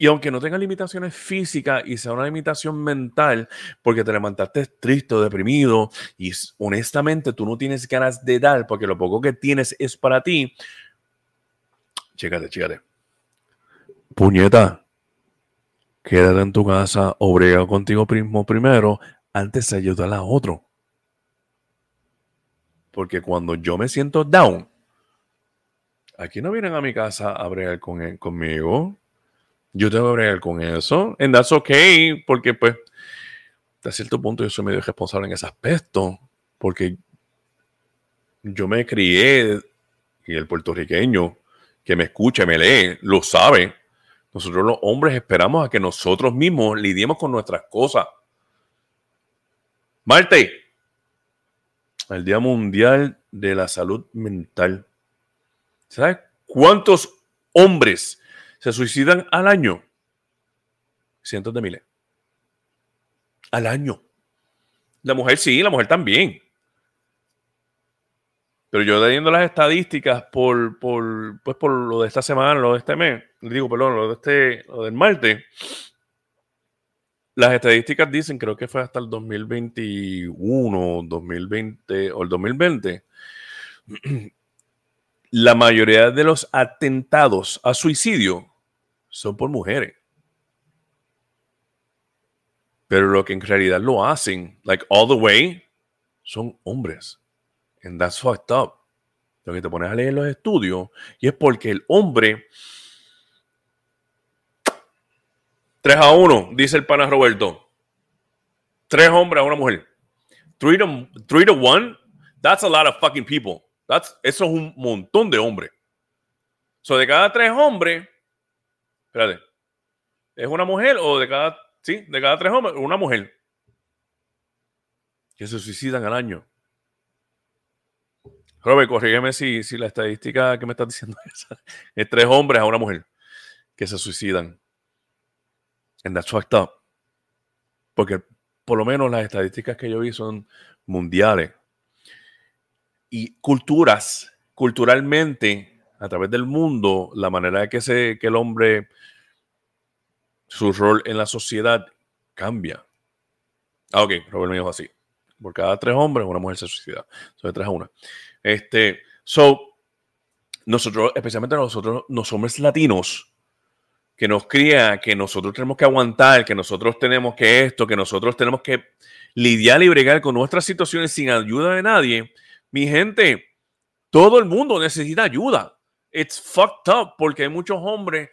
Y aunque no tenga limitaciones físicas y sea una limitación mental, porque te levantaste triste, deprimido y honestamente tú no tienes ganas de dar porque lo poco que tienes es para ti, chécate, chécate. Puñeta, quédate en tu casa, obrega contigo mismo primero antes de ayudar a otro. Porque cuando yo me siento down, aquí no vienen a mi casa a bregar con conmigo. Yo tengo que bregar con eso. And that's okay, porque pues, a cierto punto yo soy medio responsable en ese aspecto, porque yo me crié y el puertorriqueño que me escucha me lee lo sabe. Nosotros los hombres esperamos a que nosotros mismos lidiemos con nuestras cosas. Marte, el Día Mundial de la Salud Mental. ¿Sabes cuántos hombres se suicidan al año? Cientos de miles. Al año. La mujer sí, la mujer también. Pero yo leyendo las estadísticas por, por, pues por lo de esta semana, lo de este mes, digo, perdón, lo de este, lo del martes, las estadísticas dicen, creo que fue hasta el 2021, 2020 o el 2020, la mayoría de los atentados a suicidio son por mujeres. Pero lo que en realidad lo hacen, like all the way, son hombres. And that's fucked up. Lo que te pones a leer los estudios y es porque el hombre 3 a 1, dice el pana Roberto. Tres hombres a una mujer. 3 to, 1, that's a lot of fucking people eso es un montón de hombres. So, de cada tres hombres, espérate, ¿es una mujer o de cada, sí, de cada tres hombres, una mujer que se suicidan al año? Robert, corrígeme si, si la estadística que me estás diciendo es, es tres hombres a una mujer que se suicidan. And that's fucked up. Porque por lo menos las estadísticas que yo vi son mundiales y culturas, culturalmente, a través del mundo, la manera de que, se, que el hombre, su rol en la sociedad cambia. Ah, ok, Robert me dijo así. Por cada tres hombres, una mujer se suicida. De tres a una. Este, so, nosotros, especialmente nosotros, los hombres latinos, que nos cría, que nosotros tenemos que aguantar, que nosotros tenemos que esto, que nosotros tenemos que lidiar y bregar con nuestras situaciones sin ayuda de nadie. Mi gente, todo el mundo necesita ayuda. It's fucked up porque hay muchos hombres,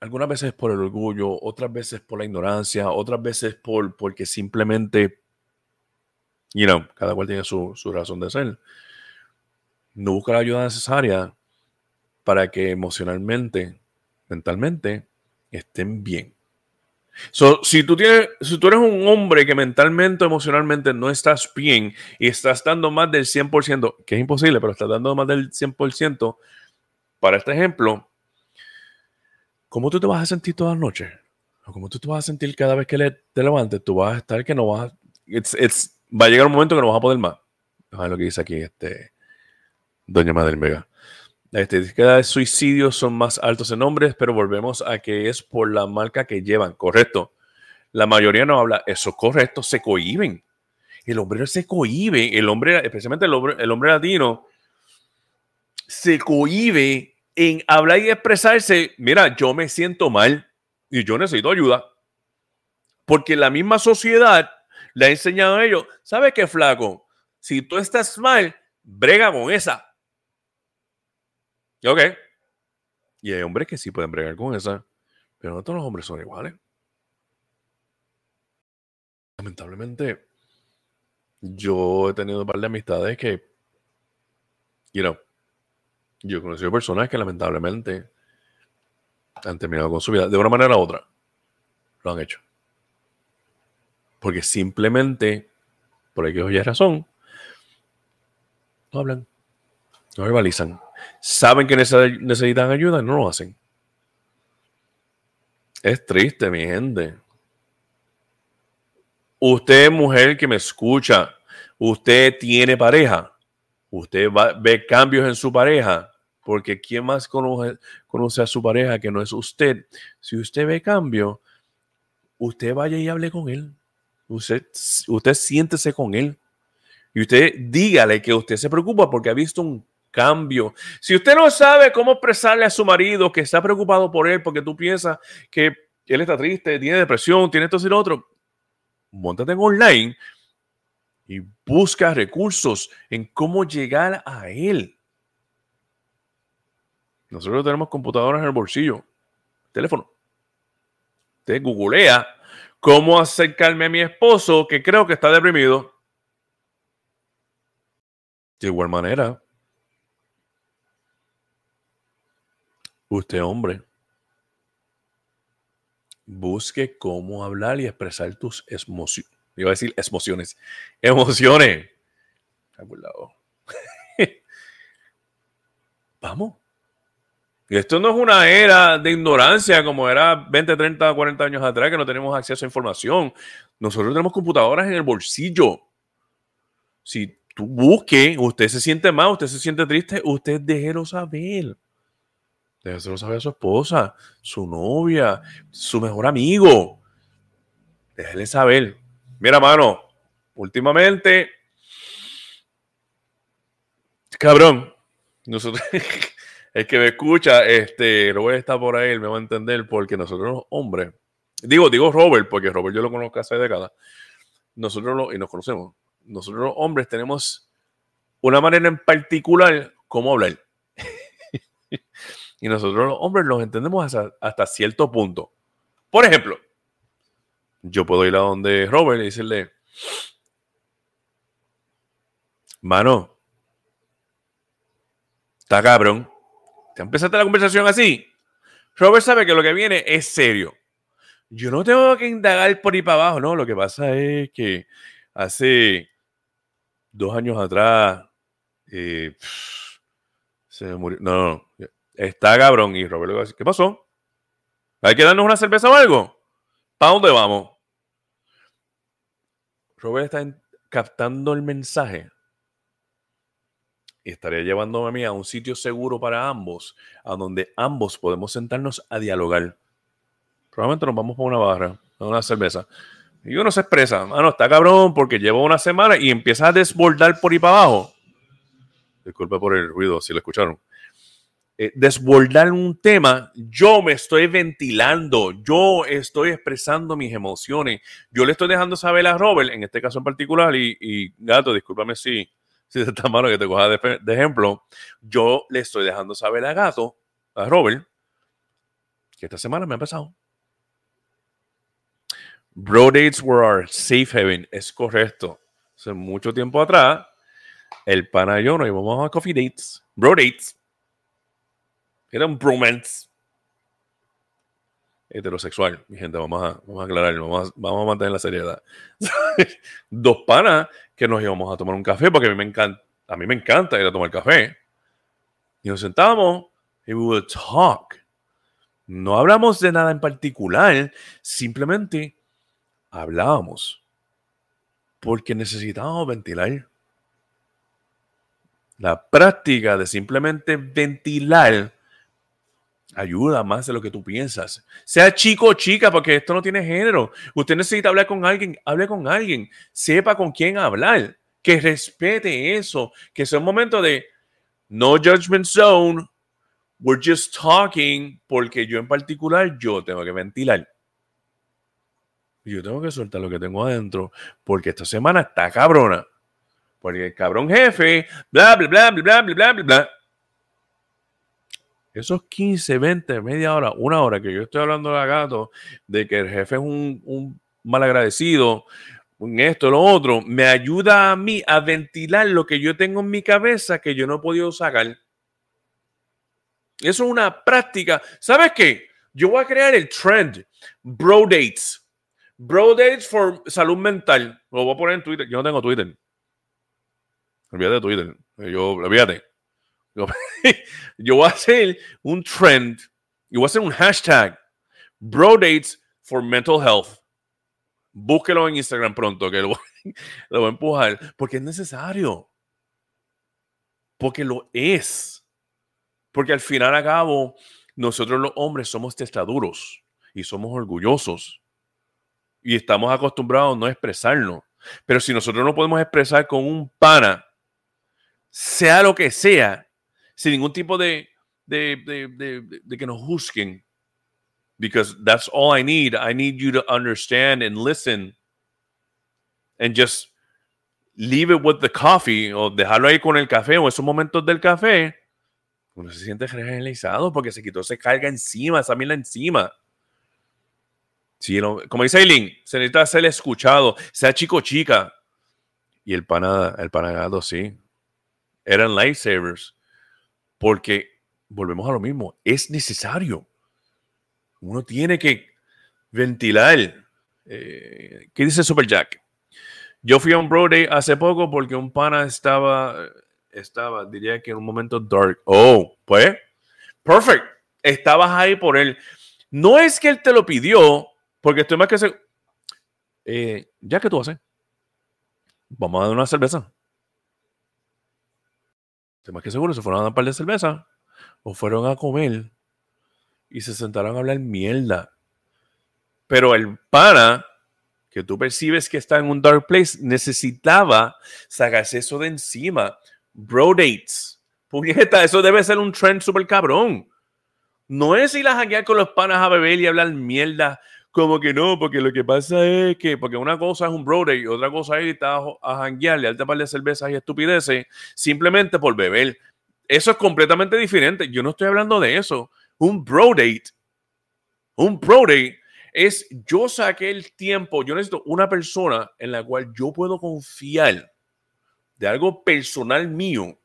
algunas veces por el orgullo, otras veces por la ignorancia, otras veces por porque simplemente, you know, cada cual tiene su, su razón de ser. No busca la ayuda necesaria para que emocionalmente mentalmente estén bien. Si, tú tienes, si tú eres un hombre que mentalmente emocionalmente no estás bien y estás dando más del 100%, que es imposible, pero estás dando más del 100%, para este ejemplo, ¿cómo tú te vas a sentir toda la noche? ¿O cómo tú te vas a sentir cada vez que te levantes? Tú vas a estar que no vas a... va a llegar un momento que no vas a poder más. Es lo que dice aquí este, Doña Madre Vega. La estadística de suicidios son más altos en hombres, pero volvemos a que es por la marca que llevan, correcto. La mayoría no habla, eso es correcto, se cohiben. El hombre se cohibe, el hombre, especialmente el hombre, el hombre latino, se cohibe en hablar y expresarse, mira, yo me siento mal y yo necesito ayuda. Porque la misma sociedad le ha enseñado a ellos, ¿sabe qué, flaco? Si tú estás mal, brega con esa. Ok. Y hay hombres que sí pueden bregar con esa, pero no todos los hombres son iguales. Lamentablemente, yo he tenido un par de amistades que, you know, yo he conocido personas que lamentablemente han terminado con su vida de una manera u otra. Lo han hecho. Porque simplemente, por que ya razón, no hablan, no verbalizan saben que necesitan ayuda y no lo hacen. Es triste, mi gente. Usted, mujer que me escucha, usted tiene pareja. Usted ve cambios en su pareja. Porque ¿quién más conoce, conoce a su pareja que no es usted? Si usted ve cambio, usted vaya y hable con él. Usted, usted siéntese con él. Y usted dígale que usted se preocupa porque ha visto un cambio. Si usted no sabe cómo expresarle a su marido que está preocupado por él porque tú piensas que él está triste, tiene depresión, tiene esto y lo otro, montate en online y busca recursos en cómo llegar a él. Nosotros tenemos computadoras en el bolsillo, teléfono. Usted googlea cómo acercarme a mi esposo que creo que está deprimido. De igual manera, Usted, hombre, busque cómo hablar y expresar tus emociones. Iba a decir emociones. Emociones. Vamos. Esto no es una era de ignorancia como era 20, 30, 40 años atrás que no tenemos acceso a información. Nosotros tenemos computadoras en el bolsillo. Si tú busque, usted se siente mal, usted se siente triste, usted déjelo saber. Déjelo saber a su esposa, su novia, su mejor amigo. Déjele saber. Mira, mano, últimamente, cabrón, nosotros, el que me escucha, este, a estar por ahí, me va a entender, porque nosotros los hombres, digo, digo Robert, porque Robert yo lo conozco hace décadas, nosotros y nos conocemos, nosotros los hombres tenemos una manera en particular cómo hablar. Y nosotros los hombres los entendemos hasta, cierto punto. Por ejemplo, yo puedo ir a donde Robert y decirle, mano, está cabrón. ¿Te empezaste la conversación así? Robert sabe que lo que viene es serio. Yo no tengo que indagar por ahí para abajo, no. Lo que pasa es que hace dos años atrás eh, se murió. No, no. Está cabrón. Y Robert le va a decir, ¿qué pasó? ¿Hay que darnos una cerveza o algo? ¿Para dónde vamos? Robert está captando el mensaje y estaría llevándome a mí a un sitio seguro para ambos, a donde ambos podemos sentarnos a dialogar. Probablemente nos vamos por una barra, a una cerveza. Y uno se expresa, mano, está cabrón porque llevo una semana y empieza a desbordar por ahí para abajo. Disculpe por el ruido, si lo escucharon. Eh, desbordar un tema, yo me estoy ventilando, yo estoy expresando mis emociones, yo le estoy dejando saber a Robert, en este caso en particular, y, gato, discúlpame si, si de esta mano que te coja de, ejemplo, yo le estoy dejando saber a gato, a Robert, que esta semana me ha empezado. Bro dates were our safe haven. Es correcto. Hace mucho tiempo atrás, el pana y yo nos íbamos a coffee dates, bro dates. Eran bromance. Heterosexual, mi gente, vamos a, vamos a aclarar, vamos a, vamos a mantener la seriedad. Dos panas que nos íbamos a tomar un café, porque a mí me encanta, a mí me encanta ir a tomar café. Y nos sentamos y we would talk. No hablamos de nada en particular, simplemente hablábamos porque necesitábamos ventilar. La práctica de simplemente ventilar ayuda más de lo que tú piensas. Sea chico o chica, porque esto no tiene género. Usted necesita hablar con alguien, hable con alguien, sepa con quién hablar, que respete eso, que sea un momento de no judgment zone, we're just talking, porque yo en particular, yo tengo que ventilar. Yo tengo que soltar lo que tengo adentro, porque esta semana está cabrona. Porque el cabrón jefe, bla, bla, bla, bla, bla, bla, bla, bla. Esos 15, 20, media hora, una hora que yo estoy hablando de gato, de que el jefe es un, un malagradecido, en esto, lo otro, me ayuda a mí a ventilar lo que yo tengo en mi cabeza que yo no he podido sacar. Eso es una práctica. ¿Sabes qué? Yo voy a crear el trend. Bro dates. Bro dates for salud mental. Lo voy a poner en Twitter. Yo no tengo Twitter. Olvídate de Twitter. Yo, olvídate. Yo, yo voy a hacer un trend. Y voy a hacer un hashtag. Bro dates for mental health. Búsquelo en Instagram pronto, que lo, lo voy a empujar. Porque es necesario. Porque lo es. Porque al final a cabo, nosotros los hombres somos testaduros y somos orgullosos. Y estamos acostumbrados a no expresarnos. Pero si nosotros no podemos expresar con un pana, sea lo que sea, sin ningún tipo de, de, de, de que nos juzguen, because that's all I need. I need you to understand and listen and just leave it with the coffee o dejarlo ahí con el café o esos momentos del café uno se siente realizado porque se quitó esa carga encima, esa mierda encima. Sí, como dice Aileen, se necesita ser escuchado, sea chico chica. Y el pana, el panagado, sí. Eran lifesavers. Porque volvemos a lo mismo, es necesario. Uno tiene que ventilar. Eh, ¿Qué dice Super Jack? Yo fui a un Bro Day hace poco porque un pana estaba estaba, diría que en un momento dark. Oh, pues, perfect. Estabas ahí por él. No es que él te lo pidió, porque estoy más que se... Eh, ya que tú haces, vamos a dar una cerveza. Más que seguro, se fueron a dar un par de cerveza o fueron a comer y se sentaron a hablar mierda. Pero el pana que tú percibes que está en un dark place necesitaba sacarse eso de encima bro dates. Puñeta, eso debe ser un trend súper cabrón. No es ir a janguear con los panas a beber y hablar mierda. Como que no, porque lo que pasa es que, porque una cosa es un bro date y otra cosa es ir a, a janguear, le par de cervezas y estupideces, simplemente por beber. Eso es completamente diferente. Yo no estoy hablando de eso. Un bro date, un bro date es yo saqué el tiempo, yo necesito una persona en la cual yo puedo confiar de algo personal mío,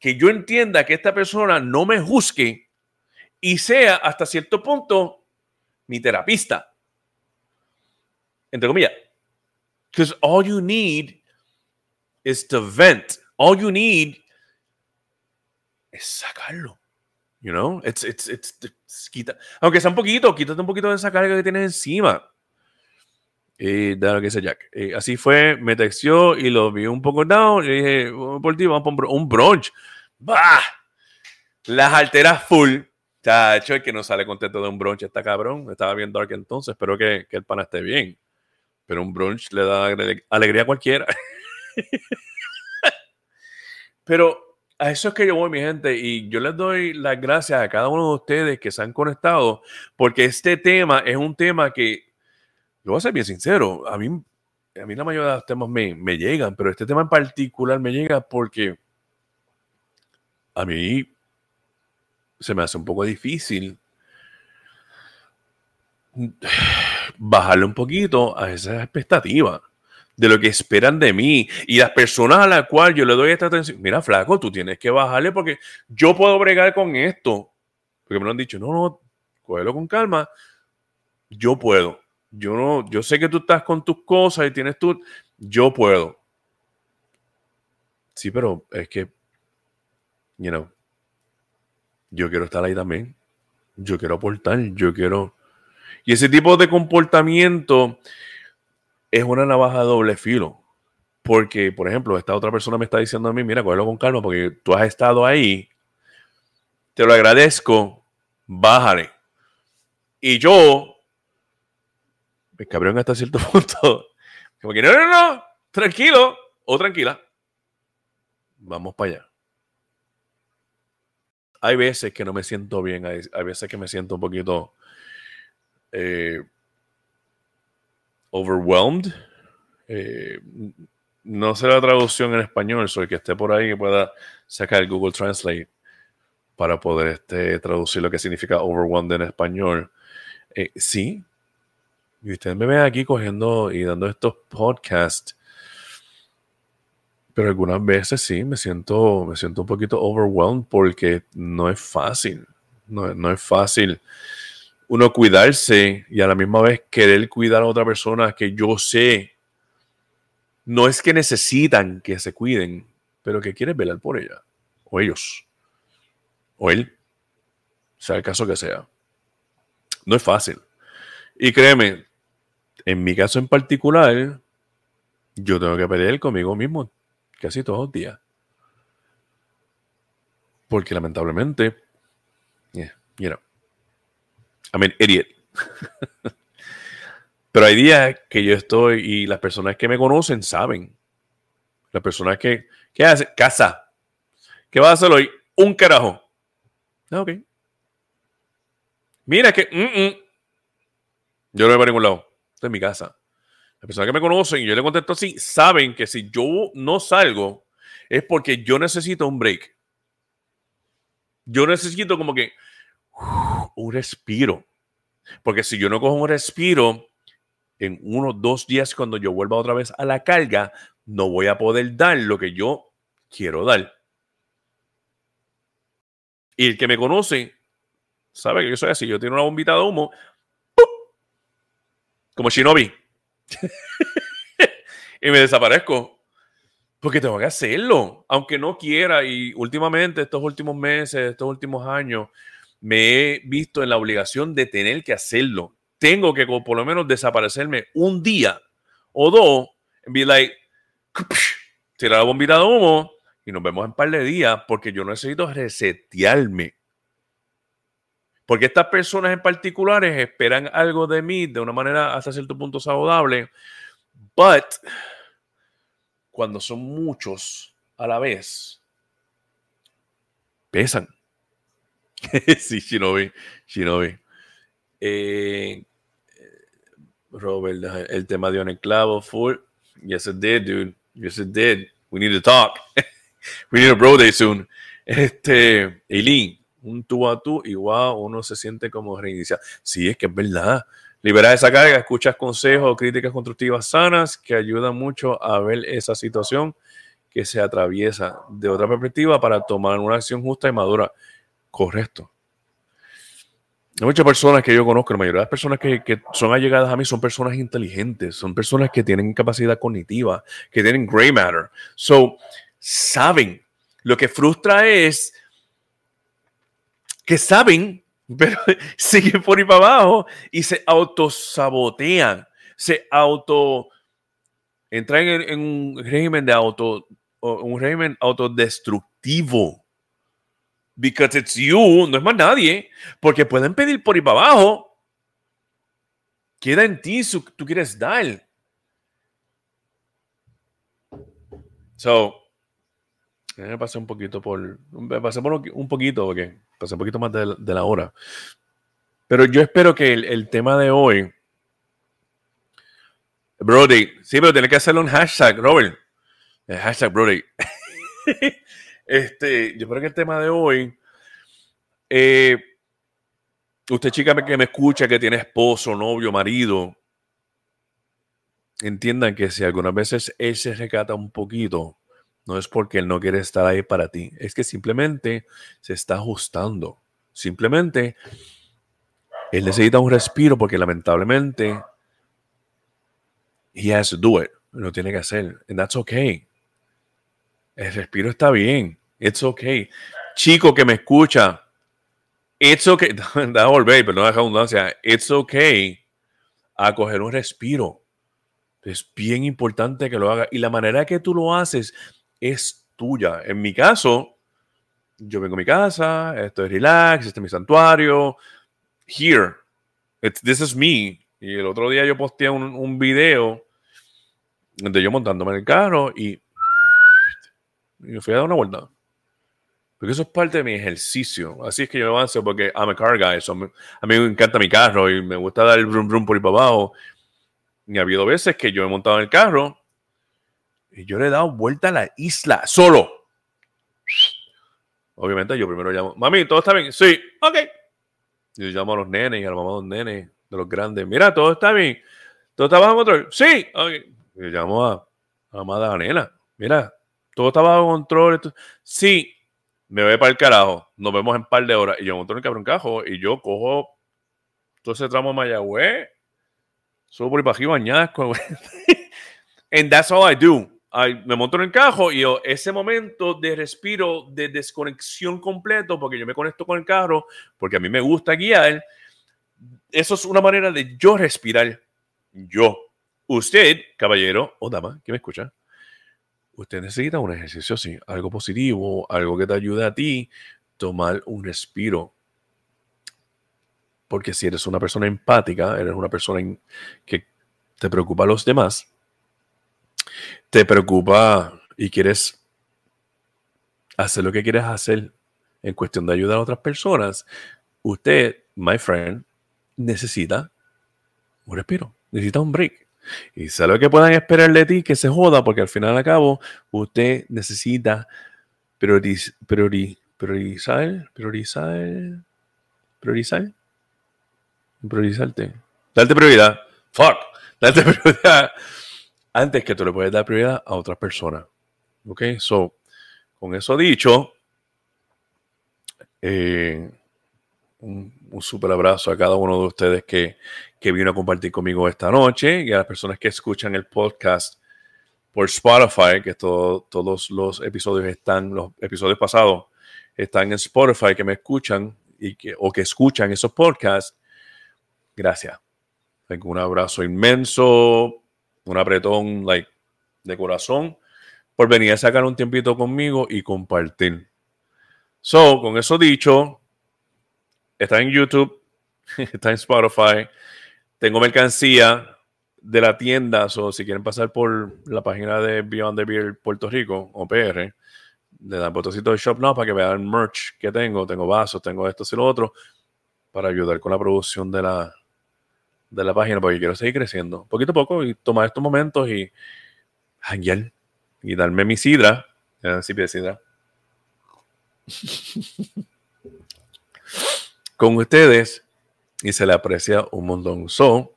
que yo entienda que esta persona no me juzgue y sea hasta cierto punto mi terapista. Entre comillas. Because all you need is to vent. All you need es sacarlo. You know, it's, it's, it's, it's quita, aunque sea un poquito, quítate un poquito de esa carga que tienes encima. Y de lo que dice Jack. Y así fue, me texteó y lo vi un poco down. Y dije, por ti, vamos a un brunch. ¡Bah! Las alteras full. Chacho, el que no sale contento de un brunch está cabrón. Estaba bien dark entonces. Espero que, que el pana esté bien. Pero un brunch le da alegría a cualquiera. pero a eso es que yo voy, mi gente, y yo les doy las gracias a cada uno de ustedes que se han conectado, porque este tema es un tema que, yo voy a ser bien sincero, a mí, a mí la mayoría de los temas me, me llegan, pero este tema en particular me llega porque a mí se me hace un poco difícil bajarle un poquito a esas expectativas de lo que esperan de mí y las personas a las cuales yo le doy esta atención. Mira, flaco, tú tienes que bajarle porque yo puedo bregar con esto. Porque me lo han dicho, no, no, cógelo con calma. Yo puedo. Yo no, yo sé que tú estás con tus cosas y tienes tú, yo puedo. Sí, pero es que, you know, yo quiero estar ahí también. Yo quiero aportar, yo quiero y ese tipo de comportamiento es una navaja de doble filo. Porque, por ejemplo, esta otra persona me está diciendo a mí, mira, cógelo con calma porque tú has estado ahí. Te lo agradezco. Bájale. Y yo, me cabrón hasta cierto punto. Como que, no, no, no, tranquilo o tranquila. Vamos para allá. Hay veces que no me siento bien, hay, hay veces que me siento un poquito eh, overwhelmed. Eh, no sé la traducción en español, soy que esté por ahí que pueda sacar el Google Translate para poder este, traducir lo que significa overwhelmed en español. Eh, sí, y ustedes me ven aquí cogiendo y dando estos podcasts, pero algunas veces sí me siento, me siento un poquito overwhelmed porque no es fácil, no, no es fácil uno cuidarse y a la misma vez querer cuidar a otra persona que yo sé no es que necesitan que se cuiden, pero que quieres velar por ella, o ellos, o él, sea el caso que sea. No es fácil. Y créeme, en mi caso en particular, yo tengo que pelear conmigo mismo casi todos los días. Porque lamentablemente, yeah, you know, I mean, idiot. Pero hay días que yo estoy y las personas que me conocen saben. Las personas que, ¿qué hace? Casa. ¿Qué vas a hacer hoy? Un carajo. Ah, ok. Mira que yo no voy para ningún lado. Estoy en mi casa. Las personas que me conocen y yo le contesto así, saben que si yo no salgo es porque yo necesito un break. Yo necesito como que un respiro. Porque si yo no cojo un respiro, en unos dos días cuando yo vuelva otra vez a la carga, no voy a poder dar lo que yo quiero dar. Y el que me conoce sabe que yo soy así. Yo tengo una bombita de humo, como Shinobi, y me desaparezco. Porque tengo que hacerlo, aunque no quiera. Y últimamente, estos últimos meses, estos últimos años, me he visto en la obligación de tener que hacerlo. Tengo que por lo menos desaparecerme un día o dos, y be like, tirar la bombita de humo y nos vemos en un par de días porque yo necesito resetearme. Porque estas personas en particulares esperan algo de mí de una manera hasta cierto punto saludable, but cuando son muchos a la vez, pesan. sí, Shinobi. Shinobi. Eh, Robert, el tema de un clavo full. Yes, it did, dude. Yes, it did. We need to talk. We need a bro day soon. Este, Eileen, un tú a tú, igual uno se siente como reiniciar. Sí, es que es verdad. Liberar esa carga, escuchas consejos, críticas constructivas sanas que ayudan mucho a ver esa situación que se atraviesa de otra perspectiva para tomar una acción justa y madura. Correcto. Hay muchas personas que yo conozco, la mayoría de las personas que, que, son allegadas a mí son personas inteligentes, son personas que tienen capacidad cognitiva, que tienen gray matter. So, saben. Lo que frustra es que saben, pero siguen por ahí para abajo y se autosabotean, se auto entran en, en un régimen de auto, un régimen autodestructivo Because it's you, no es más nadie, porque pueden pedir por ir para abajo. Queda en ti si tú quieres dar. So, me pasé un poquito por. Me pasé por un poquito, porque pasé un poquito más de, de la hora. Pero yo espero que el, tema de hoy. Brody, sí, pero tienes que hacerle un hashtag, Robert. Hashtag Brody. este, yo espero que el tema de hoy. Eh, usted, chica que me escucha, que tiene esposo, novio, marido, entiendan que si algunas veces él se recata un poquito, no es porque él no quiere estar ahí para ti, es que simplemente se está ajustando. Simplemente él necesita un respiro porque lamentablemente he has to do it. Lo tiene que hacer. And that's okay. El respiro está bien. It's okay. Chico que me escucha, it's okay. Da volver, pero no da redundancia. It's okay a coger un respiro. Es bien importante que lo haga. Y la manera que tú lo haces es tuya. En mi caso, yo vengo a mi casa, estoy relax, este es mi santuario. Here, this is me. Y el otro día yo posteé un, un video de yo montándome en el carro y, me fui a dar una vuelta. Porque eso es parte de mi ejercicio. Así es que yo avanzo porque I'm a car guy. a mí me encanta mi carro y me gusta dar el brum brum por ahí para abajo. Y ha habido veces que yo he montado en el carro y yo le he dado vuelta a la isla solo. Obviamente yo primero llamo, mami, ¿todo está bien? Sí, ok. Yo llamo a los nenes y a la mamá de los nenes, de los grandes. Mira, todo está bien. ¿Todo está bajo control? Sí, ok. Yo llamo a, la mamá de la nena. Mira, todo está bajo control. Sí, me voy para el carajo. Nos vemos en un par de horas. Y yo monto en el cabrón cajo y yo cojo todo ese tramo de Mayagüez Subo por ahí para añasco, And that's all I do. me monto en el carro y yo, ese momento de respiro, de desconexión completo, porque yo me conecto con el carro, porque a mí me gusta guiar, eso es una manera de yo respirar. Yo. Usted, caballero o dama, que me escucha, usted necesita un ejercicio así, algo positivo, algo que te ayude a ti, tomar un respiro. Porque si eres una persona empática, eres una persona que te preocupa a los demás, te preocupa y quieres hacer lo que quieres hacer en cuestión de ayudar a otras personas, usted, my friend, necesita un respiro, necesita un break. Y sabe lo que puedan esperar de ti, que se joda, porque al final y al cabo, usted necesita priorizar, priorizar, priorizar, priorizar priorizarte. Darte prioridad. Fuck. Prioridad antes que tú le puedes dar prioridad a otras personas. Ok, so, con eso dicho, eh, un, un super abrazo a cada uno de ustedes que, que vino a compartir conmigo esta noche y a las personas que escuchan el podcast por Spotify, que todos los episodios están, los episodios pasados están en Spotify, que me escuchan y que, o que escuchan esos podcasts gracias. Tengo un abrazo inmenso, un apretón like, de corazón por venir a sacar un tiempito conmigo y compartir. So, con eso dicho, está en YouTube, está en Spotify, tengo mercancía de la tienda, o si quieren pasar por la página de Beyond the Beer Puerto Rico o PR, le dan botocito de Shop Now para que vean el merch que tengo. Tengo vasos, tengo esto y lo otro, para ayudar con la producción de la, de la página porque quiero seguir creciendo poquito a poco y tomar estos momentos y janguear y darme mi sidra. Sí, de sidra. Con ustedes y se le aprecia un montón. So,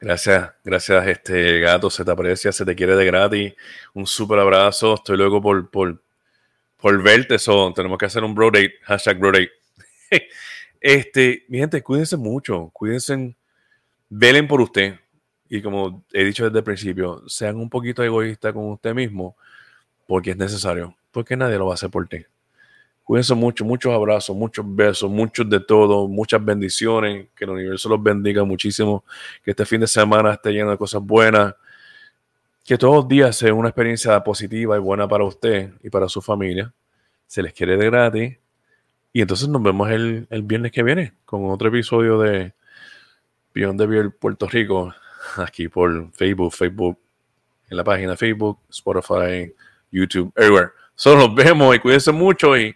gracias, gracias, este gato, se te aprecia, se te quiere de gratis. Un súper abrazo. Estoy luego por, por, por verte. So, tenemos que hacer un bro date, hashtag bro. Este, mi gente, cuídense mucho, cuídense, velen por usted. Y como he dicho desde el principio, sean un poquito egoístas con usted mismo, porque es necesario, porque nadie lo va a hacer por ti. Cuídense mucho, muchos abrazos, muchos besos, muchos de todo, muchas bendiciones, que el universo los bendiga muchísimo, que este fin de semana esté lleno de cosas buenas, que todos los días sea una experiencia positiva y buena para usted y para su familia. Se les quiere de gratis y entonces nos vemos el, viernes que viene con otro episodio de Beyond the Beer Puerto Rico, aquí por Facebook, Facebook, en la página Facebook, Spotify, YouTube, everywhere. Solo nos vemos y cuídense mucho y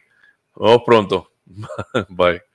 nos vemos pronto. Bye.